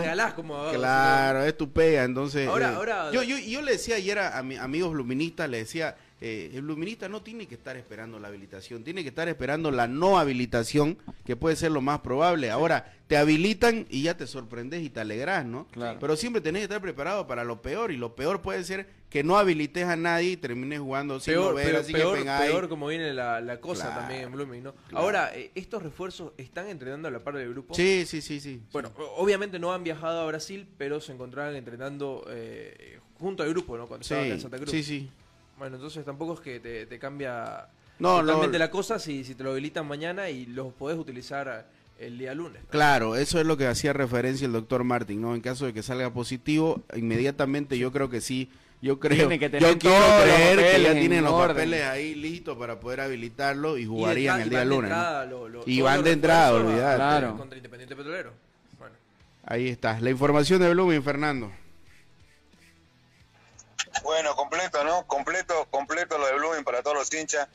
Claro, es tu pega, entonces... Ahora- eh, ahora- Yo, yo, yo le decía ayer a, a mis amigos bluministas, le decía, eh, el bluminista no tiene que estar esperando la habilitación, tiene que estar esperando la no habilitación, que puede ser lo más probable. Ahora, te habilitan y ya te sorprendes y te alegras, ¿no? Claro. Pero siempre tenés que estar preparado para lo peor, y lo peor puede ser que no habilites a nadie y termines jugando sin Peor, mover, peor, así que peor, pengáis. peor como viene la, la cosa Claro, también en Blooming, ¿no? claro. Ahora, eh, ¿estos refuerzos están entrenando a la par del grupo? Sí, sí, sí, sí. Bueno, obviamente no han viajado a Brasil, pero se encontraban entrenando eh, junto al grupo, ¿no? Cuando Sí, estaban en Santa Cruz. sí, sí. Bueno, entonces tampoco es que te, te cambia No, totalmente no. la cosa si, si te lo habilitan mañana y los podés utilizar el día lunes. Claro, eso es lo que hacía referencia el doctor Martin, ¿no? En caso de que salga positivo, inmediatamente yo creo que sí, yo creo, que tener yo quiero creer que ya en tienen los orden. papeles ahí listos para poder habilitarlo y jugarían el día lunes. ¿no? entrada lo- lo- y van de entrada, olvidar. Claro. Contra Independiente Petrolero. Bueno. Ahí está, la información de Blooming, Fernando. Bueno, completo, ¿no? Completo, completo lo de Blooming para todos los hinchas.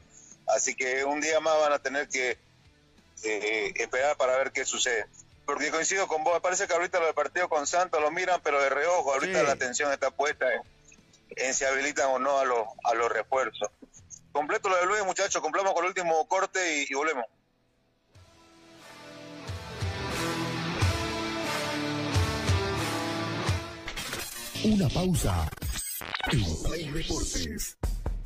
Así que un día más van a tener que eh, esperar para ver qué sucede. Porque coincido con vos, me parece que ahorita lo del partido con Santos lo miran, pero de reojo. Ahorita Sí. la atención está puesta en, en si habilitan o no a los, a los refuerzos. Completo lo de Blooming, muchachos. Cumplamos con el último corte y, y volvemos. Una pausa. En Play Deportes.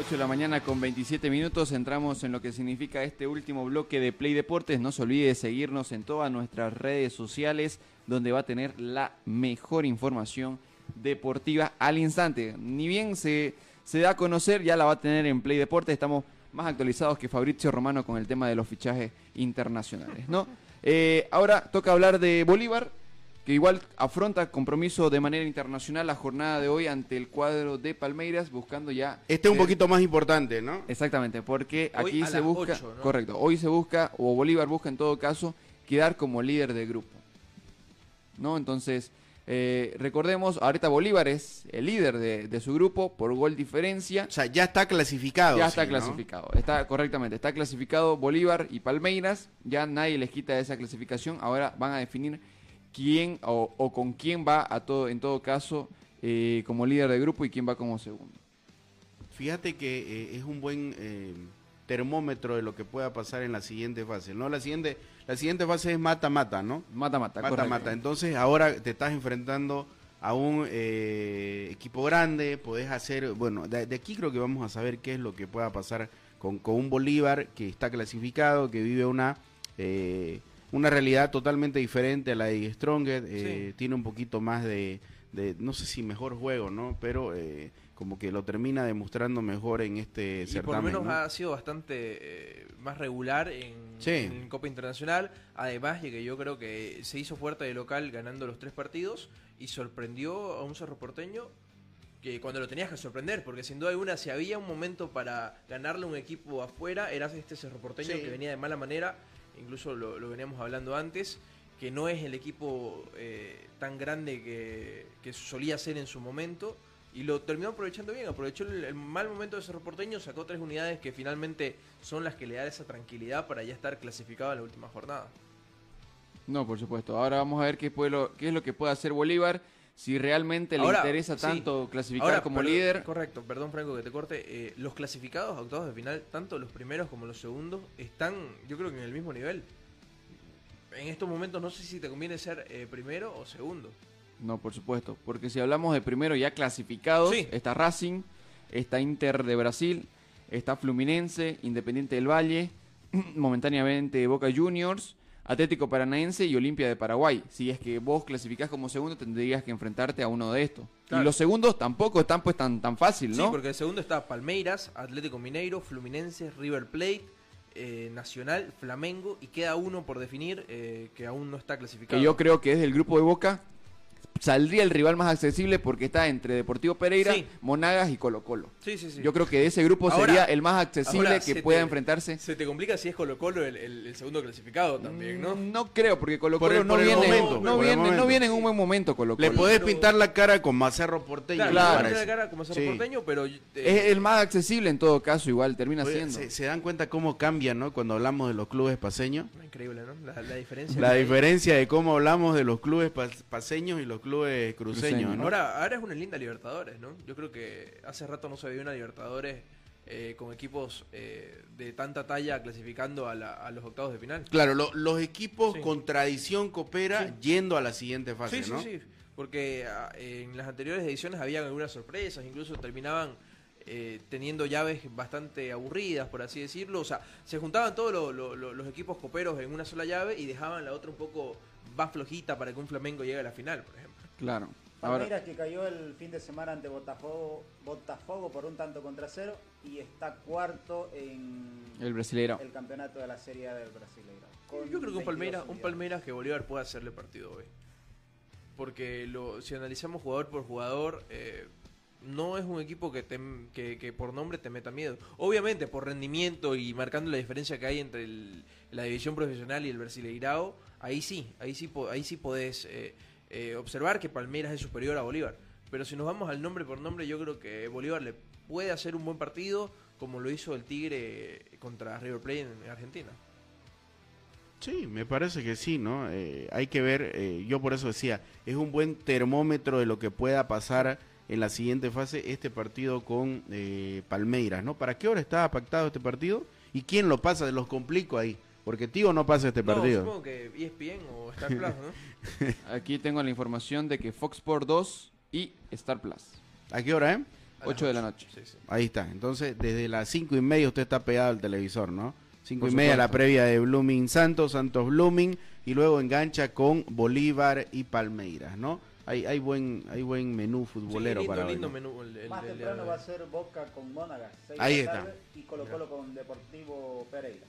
Ocho de la mañana con 27 minutos entramos en lo que significa este último bloque de Play Deportes. No se olvide de seguirnos en todas nuestras redes sociales donde va a tener la mejor información deportiva al instante. Ni bien se, se da a conocer, ya la va a tener en Play Deportes. Estamos más actualizados que Fabrizio Romano con el tema de los fichajes internacionales, ¿no? Eh, ahora toca hablar de Bolívar, que igual afronta compromiso de manera internacional la jornada de hoy ante el cuadro de Palmeiras, buscando ya... Este es un poquito más importante, ¿no? Exactamente, porque Hoy aquí se busca, correcto, hoy se busca, o Bolívar busca en todo caso, quedar como líder de grupo. ¿No? Entonces, Eh, recordemos, ahorita Bolívar es el líder de, de su grupo por gol diferencia. O sea, ya está clasificado. Ya sí, está ¿no? clasificado, está correctamente, está clasificado Bolívar y Palmeiras, ya nadie les quita esa clasificación, ahora van a definir quién o, o con quién va a todo, en todo caso, eh, como líder de grupo y quién va como segundo. Fíjate que eh, es un buen eh, termómetro de lo que pueda pasar en la siguiente fase. ¿no? La siguiente, la siguiente fase es mata-mata, ¿no? Mata-mata, Mata-mata. Entonces ahora te estás enfrentando a un equipo grande, podés hacer, bueno, de, de aquí creo que vamos a saber qué es lo que pueda pasar con, con un Bolívar que está clasificado, que vive una... una realidad totalmente diferente a la de Strongest, eh, tiene un poquito más de, de, no sé si mejor juego, ¿no? Pero eh, como que lo termina demostrando mejor en este Y por lo menos ¿no? ha sido bastante eh, más regular en, Sí. en Copa Internacional. Además de que yo creo que se hizo fuerte de local ganando los tres partidos y sorprendió a un cerro porteño que cuando lo tenías que sorprender, porque sin duda alguna, si había un momento para ganarle a un equipo afuera, era este cerro porteño Sí. que venía de mala manera, incluso lo, lo veníamos hablando antes, que no es el equipo eh, tan grande que, que solía ser en su momento. Y lo terminó aprovechando bien, aprovechó el, mal momento de Cerro Porteño, sacó tres unidades que finalmente son las que le dan esa tranquilidad para ya estar clasificado en la última jornada. No, por supuesto. Ahora vamos a ver qué, puede qué es lo que puede hacer Bolívar, si realmente le Ahora, interesa sí. tanto clasificar Ahora, como perdón, líder. Correcto, perdón Franco que te corte. eh, los clasificados a octavos de final, tanto los primeros como los segundos, están yo creo que en el mismo nivel. En estos momentos no sé si te conviene ser eh, primero o segundo. No, por supuesto, porque si hablamos de primero ya clasificados, Sí. está Racing, está Inter de Brasil, está Fluminense, Independiente del Valle, momentáneamente Boca Juniors, Atlético Paranaense y Olimpia de Paraguay. Si es que vos clasificás como segundo, tendrías que enfrentarte a uno de estos. Claro. Y los segundos tampoco están pues tan, tan fácil, Sí, ¿no? porque el segundo está Palmeiras, Atlético Mineiro, Fluminense, River Plate, eh, Nacional, Flamengo y queda uno por definir eh, que aún no está clasificado. que yo creo que es del grupo de Boca. Saldría el rival más accesible porque está entre Deportivo Pereira, Sí. Monagas y Colo Colo. Sí, sí, sí. Yo creo que de ese grupo Ahora- sería el más accesible ahora que pueda te- enfrentarse. Se te complica si es Colo Colo el, el- el segundo clasificado también, ¿no? Mm, No creo, porque Colo Por Colo el- no por viene, momento, no, viene, no viene en un buen momento Colo Le Colo. podés pero- pintar la cara con Macerro Porteño. Claro, le tiene la cara como Cerro Sí. Porteño, pero eh, Es el más accesible en todo caso, igual termina Oye, siendo. se, se dan cuenta cómo cambia, ¿no? Cuando hablamos de los clubes paseños. increíble, ¿no? La, la diferencia. La diferencia de cómo hablamos de los clubes pas- paseños y los clubes cruceños, ¿no? Ahora, ahora es una linda Libertadores, ¿no? Yo creo que hace rato no se veía una Libertadores eh, con equipos eh, de tanta talla clasificando a, la- a los octavos de final. Claro, lo- los equipos Sí. con tradición coopera yendo a la siguiente fase, Sí, ¿no? sí, sí. Porque ah, en las anteriores ediciones había algunas sorpresas, incluso terminaban eh, teniendo llaves bastante aburridas, por así decirlo. O sea, se juntaban todos lo- lo- lo- los equipos coperos en una sola llave y dejaban la otra un poco más flojita para que un Flamengo llegue a la final, por ejemplo. Claro. Palmeiras que cayó el fin de semana ante Botafogo, Botafogo por un tanto contra cero y está cuarto en El Brasileirao. el campeonato de la Serie A del Brasileiro. Yo creo que un 22 Palmeiras, un. Palmeiras que Bolívar puede hacerle partido hoy. Porque lo, si analizamos jugador por jugador, eh, no es un equipo que, te- que, que por nombre te meta miedo. Obviamente, por rendimiento y marcando la diferencia que hay entre el- la división profesional y el Brasileirao, ahí sí, ahí sí, po- ahí sí podés eh, eh, observar que Palmeiras es superior a Bolívar. Pero si nos vamos al nombre por nombre, yo creo que Bolívar le puede hacer un buen partido, como lo hizo el Tigre contra River Plate en Argentina. Sí, me parece que sí, ¿no? Eh, hay que ver, eh, yo por eso decía, es un buen termómetro de lo que pueda pasar en la siguiente fase este partido con eh, Palmeiras, ¿no? ¿Para qué hora estaba pactado este partido? ¿Y quién lo pasa? Los complico ahí, porque Tío no pasa este No, partido. supongo que E ESPN o Star Plus, ¿no? Aquí tengo la información de que Fox Sport 2 y Star Plus. ¿A qué hora, eh? 8 de la noche. Ahí está. Entonces, desde las cinco y media usted está pegado al televisor, ¿no? Cinco Por y media la previa de Blooming Santos, Santos Blooming, y luego engancha con Bolívar y Palmeiras, ¿no? Hay, hay buen hay buen menú futbolero Sí, lindo, para menú. el- el- Más el temprano de va a ser Boca con Mónagas. seis Ahí está. tarde, Y Colo Colo con Deportivo Pereira.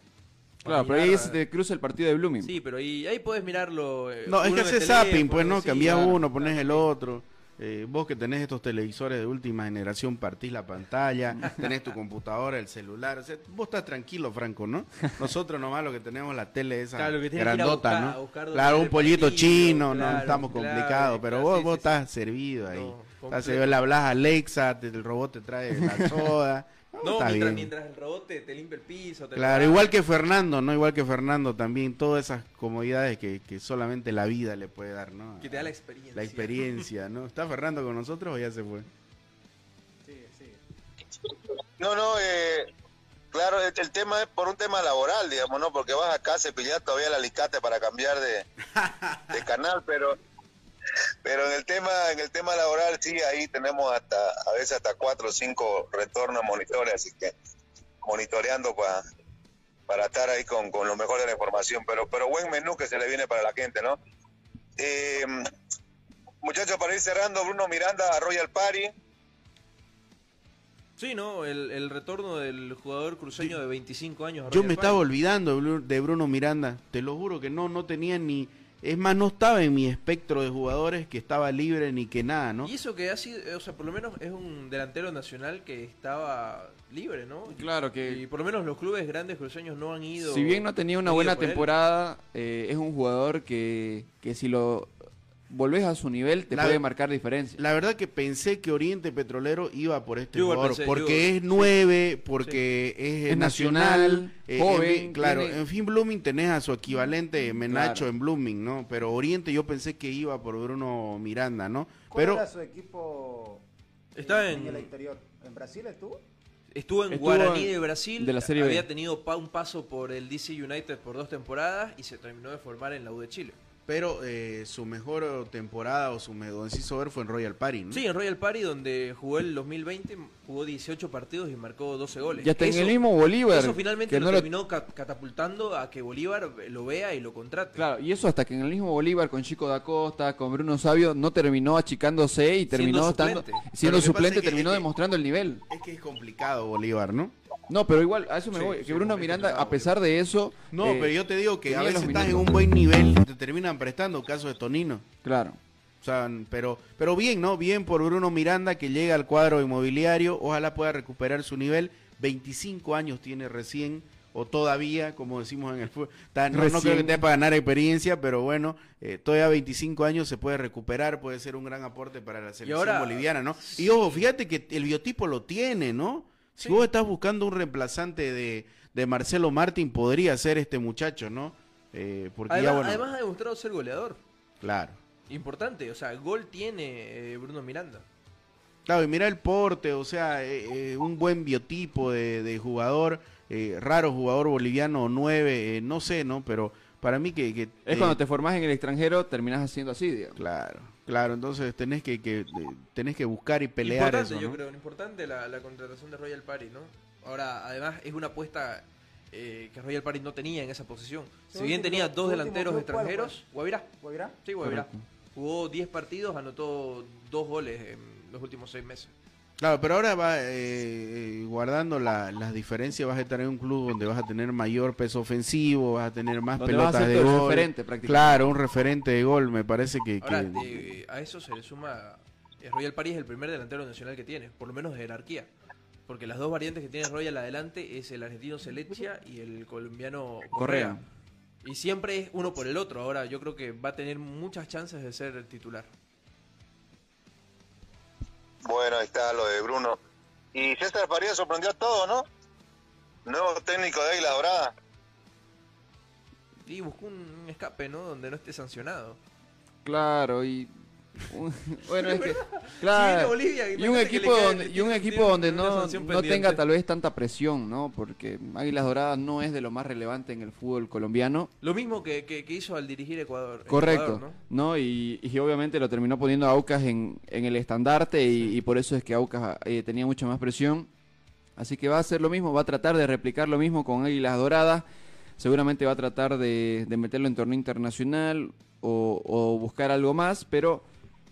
Claro, pero ahí se te cruza el partido de Blooming. Sí, pero ahí, ahí puedes mirarlo. eh, No, es uno que en el hace zapping, teléfono, pues, ¿no? sí, Cambias claro. uno, pones el otro. Eh, vos que tenés estos televisores de última generación, partís la pantalla, tenés tu computadora, el celular. O sea, vos estás tranquilo, Franco, ¿no? Nosotros nomás lo que tenemos la tele esa Claro, lo que tenés que ir a grandota, buscar- a ¿no? dónde Claro, ver un el pollito partido, chino, no claro, estamos claro, complicados, pero claro, vos, sí, vos sí, estás servido ahí. No, Estás- completo. le hablas a Alexa, te- el robot te trae la soda. No, está mientras, bien. mientras el robot te, te limpia el piso. Te Claro, igual que Fernando, ¿no? Igual que Fernando también, todas esas comodidades que, que solamente la vida le puede dar, ¿no? Que te da la experiencia. La experiencia, ¿no? ¿Está Fernando con nosotros o ya se fue? No, no, eh, claro, el, el tema es por un tema laboral, digamos, ¿no? Porque vas acá a cepillar todavía el alicate para cambiar de, de canal, pero pero en el tema en el tema laboral sí, ahí tenemos hasta a veces hasta cuatro o cinco retornos monitores, así que monitoreando para para estar ahí con, con lo mejor de la información, pero pero buen menú que se le viene para la gente, ¿no? Eh, muchachos, para ir cerrando, Bruno Miranda a Royal Party. Sí, ¿no? El, el retorno del jugador cruceño de 25 años. a Yo Royal me Party. estaba olvidando de Bruno Miranda, te lo juro que no, no tenía ni... Es más, no estaba en mi espectro de jugadores que estaba libre ni que nada, ¿no? Y eso que ha sido, o sea, por lo menos es un delantero nacional que estaba libre, ¿no? Claro que- Y por lo menos los clubes grandes cruceños no han ido. Si bien no tenía una ido buena temporada, eh, es un jugador que, que si lo volvés a su nivel te La- puede marcar diferencia. La verdad que pensé que Oriente Petrolero iba por este jugador, pensé, porque yo- es nueve, porque es, Es nacional, nacional, eh, joven, en fin, claro, tiene- en fin Blooming tenés a su equivalente Menacho Claro. en Blooming, ¿no? Pero Oriente yo pensé que iba por Bruno Miranda, ¿no? ¿Cuál Pero era su equipo Está en, en- el exterior? ¿En Brasil estuvo? Estuvo en Estuvo Guaraní de Brasil, de la Serie B. había tenido pa- un paso por el DC United por dos temporadas y se terminó de formar en la U de Chile. Pero eh, su mejor temporada o su me- donde se hizo ver fue en Royal Party, ¿no? Sí, en Royal Party, donde jugó el 2020, jugó 18 partidos y marcó 12 goles. Ya está en el mismo Bolívar, Eso finalmente que lo no lo- terminó ca- catapultando a que Bolívar lo vea y lo contrate. Claro, y eso hasta que en el mismo Bolívar con Chico da Costa, con Bruno Sabio, no terminó achicándose y terminó estando suplente. Pero siendo suplente, es que- terminó es que- demostrando el nivel. Es que es complicado Bolívar, ¿no? No, pero igual, a eso me Sí, voy. sí, Que Bruno es Miranda, a pesar de eso. No, eh, pero yo te digo que a veces estás en un buen nivel y te terminan prestando, caso de Tonino. Claro. O sea, pero, pero bien, ¿no? Bien por Bruno Miranda que llega al cuadro inmobiliario. Ojalá pueda recuperar su nivel. 25 años tiene recién, o todavía, como decimos en el fútbol. No, no creo que tenga para ganar experiencia, pero bueno, eh, todavía 25 años se puede recuperar, puede ser un gran aporte para la selección ahora- boliviana, ¿no? Y ojo, fíjate que el biotipo lo tiene, ¿no? Si vos estás buscando un reemplazante de, de Marcelo Martín, podría ser este muchacho, ¿no? Eh, porque Además, ya, bueno, además ha demostrado ser goleador. claro. Importante, o sea, gol tiene eh, Bruno Miranda. Claro, y mira el porte, o sea, eh, eh, un buen biotipo de, de jugador, eh, raro jugador boliviano, nueve, eh, no sé, ¿no? Pero para mí que... que, Es eh, cuando te formás en el extranjero, terminás haciendo así, digamos. Claro, claro, entonces tenés que, que, tenés que buscar y pelear importante, eso, yo ¿no? creo, importante la, la contratación de Royal Party, ¿no? Ahora, además, es una apuesta eh, que Royal Party no tenía en esa posición. Si bien tenía dos último delanteros club, ¿cuál extranjeros, Guavirá. ¿Guavirá? Sí, Guavirá. Correcto. Jugó 10 partidos, anotó dos goles en los últimos seis meses. Claro, pero ahora va eh, guardando la- las diferencias, vas a estar en un club donde vas a tener mayor peso ofensivo, vas a tener más Donde vas a pelotas ser de gol. referente, prácticamente. Claro, un referente de gol, me parece que... Ahora, que- eh, a eso se le suma. eh, Royal Party es el primer delantero nacional que tiene, por lo menos de jerarquía. Porque las dos variantes que tiene Royal adelante es el argentino Celechia y el colombiano Correa. Correa. Y siempre es uno por el otro. Ahora yo creo que va a tener muchas chances de ser titular. Bueno, ahí está lo de Bruno. Y César Farías sorprendió a todos, ¿no? Nuevo técnico de Águila Dorada. Y buscó un escape, ¿no? Donde no esté sancionado. Claro, y. bueno, es que. Claro. Bolivia, y un equipo donde, y un equipo donde no, no tenga tal vez tanta presión, ¿no? Porque Águilas Doradas no es de lo más relevante en el fútbol colombiano. Lo mismo que, que- que hizo al dirigir Ecuador. Correcto, Ecuador, ¿no? ¿no? Y, y obviamente lo terminó poniendo a Aucas en, en el estandarte y, y por eso es que Aucas eh, tenía mucha más presión. Así que va a hacer lo mismo, va a tratar de replicar lo mismo con Águilas Doradas. Seguramente va a tratar de, de meterlo en torneo internacional o, o buscar algo más, pero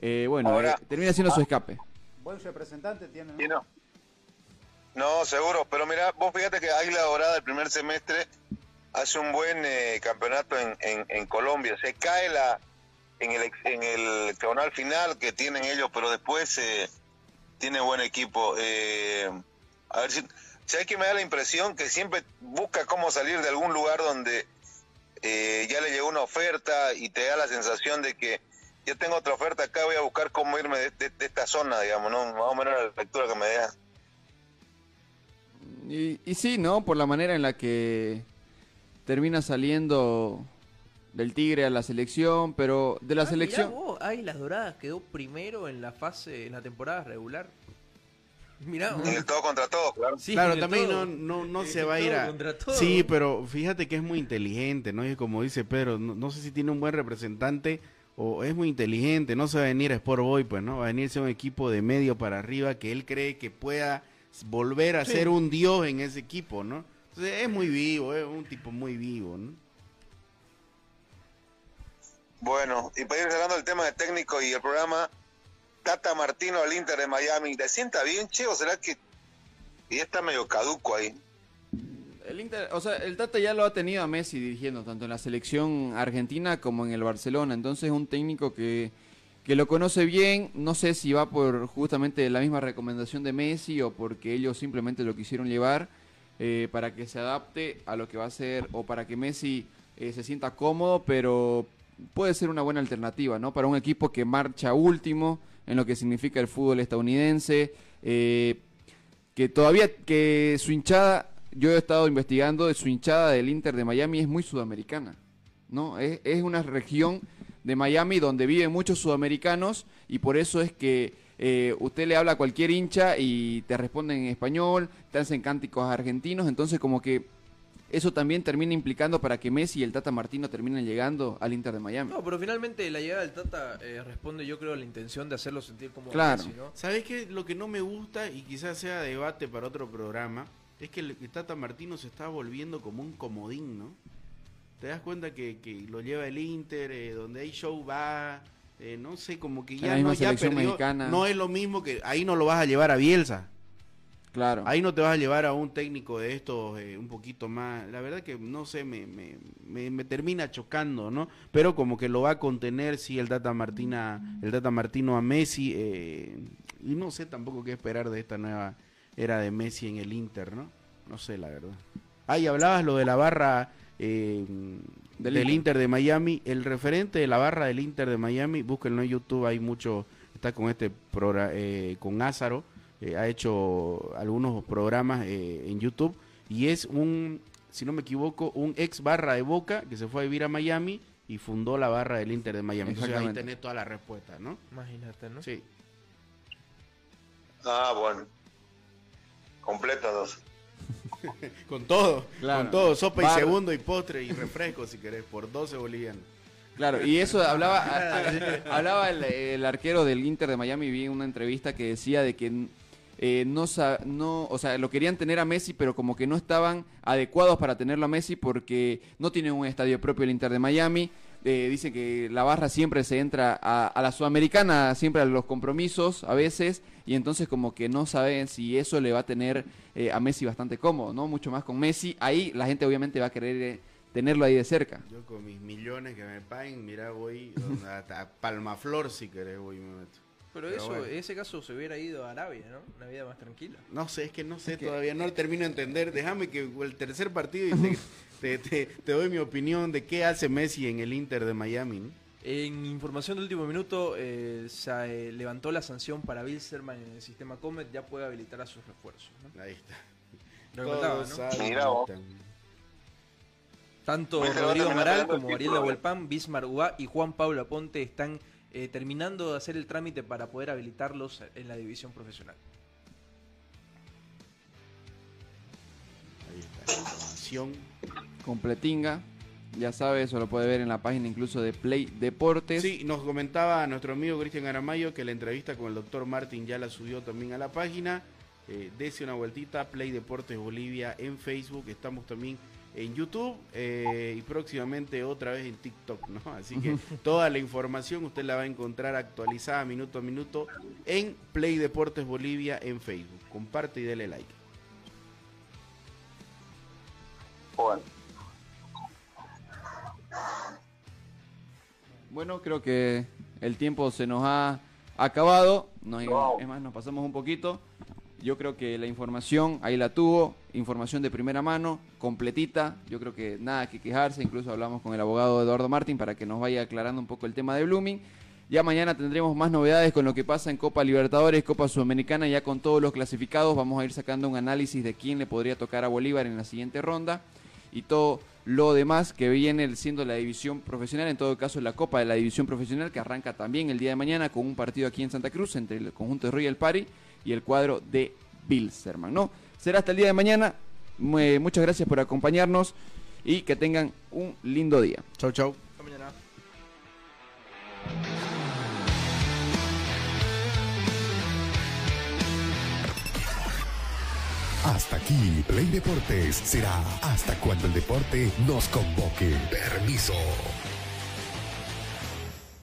eh, bueno, Ahora- eh, termina siendo su escape. Buen representante tiene, ¿no? Sí, no. No, seguro, pero mira, vos fíjate que Águila Dorada el primer semestre hace un buen eh, campeonato en, en, en Colombia. Se cae la, en el, en el hexagonal final que tienen ellos, pero después eh, tiene buen equipo. Eh, a ver si, si hay que me da la impresión que siempre busca cómo salir de algún lugar donde eh, ya le llegó una oferta y te da la sensación de que yo tengo otra oferta acá, voy a buscar cómo irme de, de- de esta zona, digamos, ¿no? Más o menos la lectura que me da. Y, y sí, ¿no? Por la manera en la que termina saliendo del Tigre a la selección, pero de la Ah, selección... Mirá vos, Águilas Doradas quedó primero en la fase, en la temporada regular. Mirá. En el todo contra todo, claro. Sí, claro, también todo. no, no, no se va a ir a... todo. Sí, pero fíjate que es muy inteligente, ¿no? Y como dice Pedro, no, no sé si tiene un buen representante o es muy inteligente, no se va a venir a Sport Boy, pues, ¿no? Va a venirse un equipo de medio para arriba que él cree que pueda volver a Sí. ser un dios en ese equipo, ¿no? Entonces es muy vivo, es un tipo muy vivo, ¿no? Bueno, y para ir cerrando el tema de técnico y el programa, Tata Martino al Inter de Miami, ¿le sienta bien, che? ¿O será que y está medio caduco ahí? El Inter, o sea, el Tata ya lo ha tenido a Messi dirigiendo, tanto en la selección argentina como en el Barcelona. Entonces es un técnico que, que lo conoce bien. No sé si va por justamente la misma recomendación de Messi o porque ellos simplemente lo quisieron llevar eh, para que se adapte a lo que va a ser o para que Messi eh, se sienta cómodo, pero puede ser una buena alternativa, ¿no? Para un equipo que marcha último en lo que significa el fútbol estadounidense. eh, que todavía que su hinchada, yo he estado investigando, su hinchada del Inter de Miami es muy sudamericana, ¿no? Es, es una región de Miami donde viven muchos sudamericanos y por eso es que eh, usted le habla a cualquier hincha y te responden en español, te hacen cánticos argentinos, entonces como que eso también termina implicando para que Messi y el Tata Martino terminen llegando al Inter de Miami. No, pero finalmente la llegada del Tata eh, responde, yo creo, a la intención de hacerlo sentir como Claro. Messi, ¿no? ¿Sabes qué? Lo que no me gusta, y quizás sea debate para otro programa, es que el Tata Martino se está volviendo como un comodín, ¿no? Te das cuenta que, que lo lleva el Inter, eh, donde hay show va, eh, no sé, como que ya no, ya selección perdió. mexicana. No es lo mismo que ahí no lo vas a llevar a Bielsa. Claro. Ahí no te vas a llevar a un técnico de estos eh, un poquito más. La verdad que no sé, me, me, me, me termina chocando, ¿no? Pero como que lo va a contener, sí, el Data Martina, el Data Martino a Messi. eh, y no sé tampoco qué esperar de esta nueva era de Messi en el Inter, ¿no? No sé, la verdad. Ahí hablabas lo de la barra eh, del, Inter. Inter. de Miami. El referente de la barra del Inter de Miami, búsquenlo en YouTube, hay mucho, está con este programa, con Ázaro, eh, ha hecho algunos programas eh, en YouTube y es un, si no me equivoco, un ex barra de Boca que se fue a vivir a Miami y fundó la barra del Inter de Miami. Entonces ahí tenés toda la respuesta, ¿no? Imagínate, ¿no? Sí. Ah, bueno. Completo dos. Con todo, Claro. con todo, sopa Bar- y segundo y postre y refresco si querés, por 12 bolivianos. Claro, y eso hablaba, hablaba el, el arquero del Inter de Miami, vi en una entrevista que decía de que eh, no, no, o sea, lo querían tener a Messi, pero como que no estaban adecuados para tenerlo a Messi porque no tienen un estadio propio el Inter de Miami. Eh, dice que la barra siempre se entra a, a la sudamericana, siempre a los compromisos a veces, y entonces como que no saben si eso le va a tener eh, a Messi bastante cómodo, ¿no? Mucho más con Messi. Ahí la gente obviamente va a querer eh, tenerlo ahí de cerca. Yo con mis millones que me paguen, mira, voy hasta Palmaflor si querés, voy y me meto. Pero, Pero eso, bueno. en ese caso se hubiera ido a Arabia, ¿no? Una vida más tranquila. No sé, es que no sé Es que- todavía, no lo termino de entender. Déjame que el tercer partido y te, te- te- te doy mi opinión de qué hace Messi en el Inter de Miami. ¿no? En información de último minuto, eh, se eh, levantó la sanción para Bilzerman en el sistema Comet, ya puede habilitar a sus refuerzos. ¿no? Ahí está. Lo contaba, ¿no? Mira vos. Tanto Bilzerman Rodrigo Amaral como Ariel título, Nahuelpan, Bismar Uá y Juan Pablo Aponte están eh, terminando de hacer el trámite para poder habilitarlos en la división profesional. Ahí está la información. completinga. Ya sabe, eso lo puede ver en la página incluso de Play Deportes. Sí, nos comentaba nuestro amigo Cristian Aramayo que la entrevista con el doctor Martín ya la subió también a la página. Eh, dese una vueltita, Play Deportes Bolivia en Facebook. Estamos también en YouTube eh, y próximamente otra vez en TikTok, ¿no? Así que toda la información usted la va a encontrar actualizada minuto a minuto en Play Deportes Bolivia en Facebook. Comparte y dele like. Bueno. Bueno, creo que el tiempo se nos ha acabado. Nos, Es más, nos pasamos un poquito. Yo creo que la información ahí la tuvo, información de primera mano, completita. Yo creo que nada que quejarse. Incluso hablamos con el abogado Eduardo Martín para que nos vaya aclarando un poco el tema de Blooming. Ya mañana tendremos más novedades con lo que pasa en Copa Libertadores, Copa Sudamericana, ya con todos los clasificados. Vamos a ir sacando un análisis de quién le podría tocar a Bolívar en la siguiente ronda y todo lo demás que viene siendo la división profesional, en todo caso la Copa de la División Profesional que arranca también el día de mañana con un partido aquí en Santa Cruz entre el conjunto de Royal Party y el cuadro de Bilsterman, ¿no? Será hasta el día de mañana. Mu- Muchas gracias por acompañarnos y que tengan un lindo día. Chau, chau. Hasta mañana. Hasta aquí, Play Deportes será hasta cuando el deporte nos convoque. Permiso.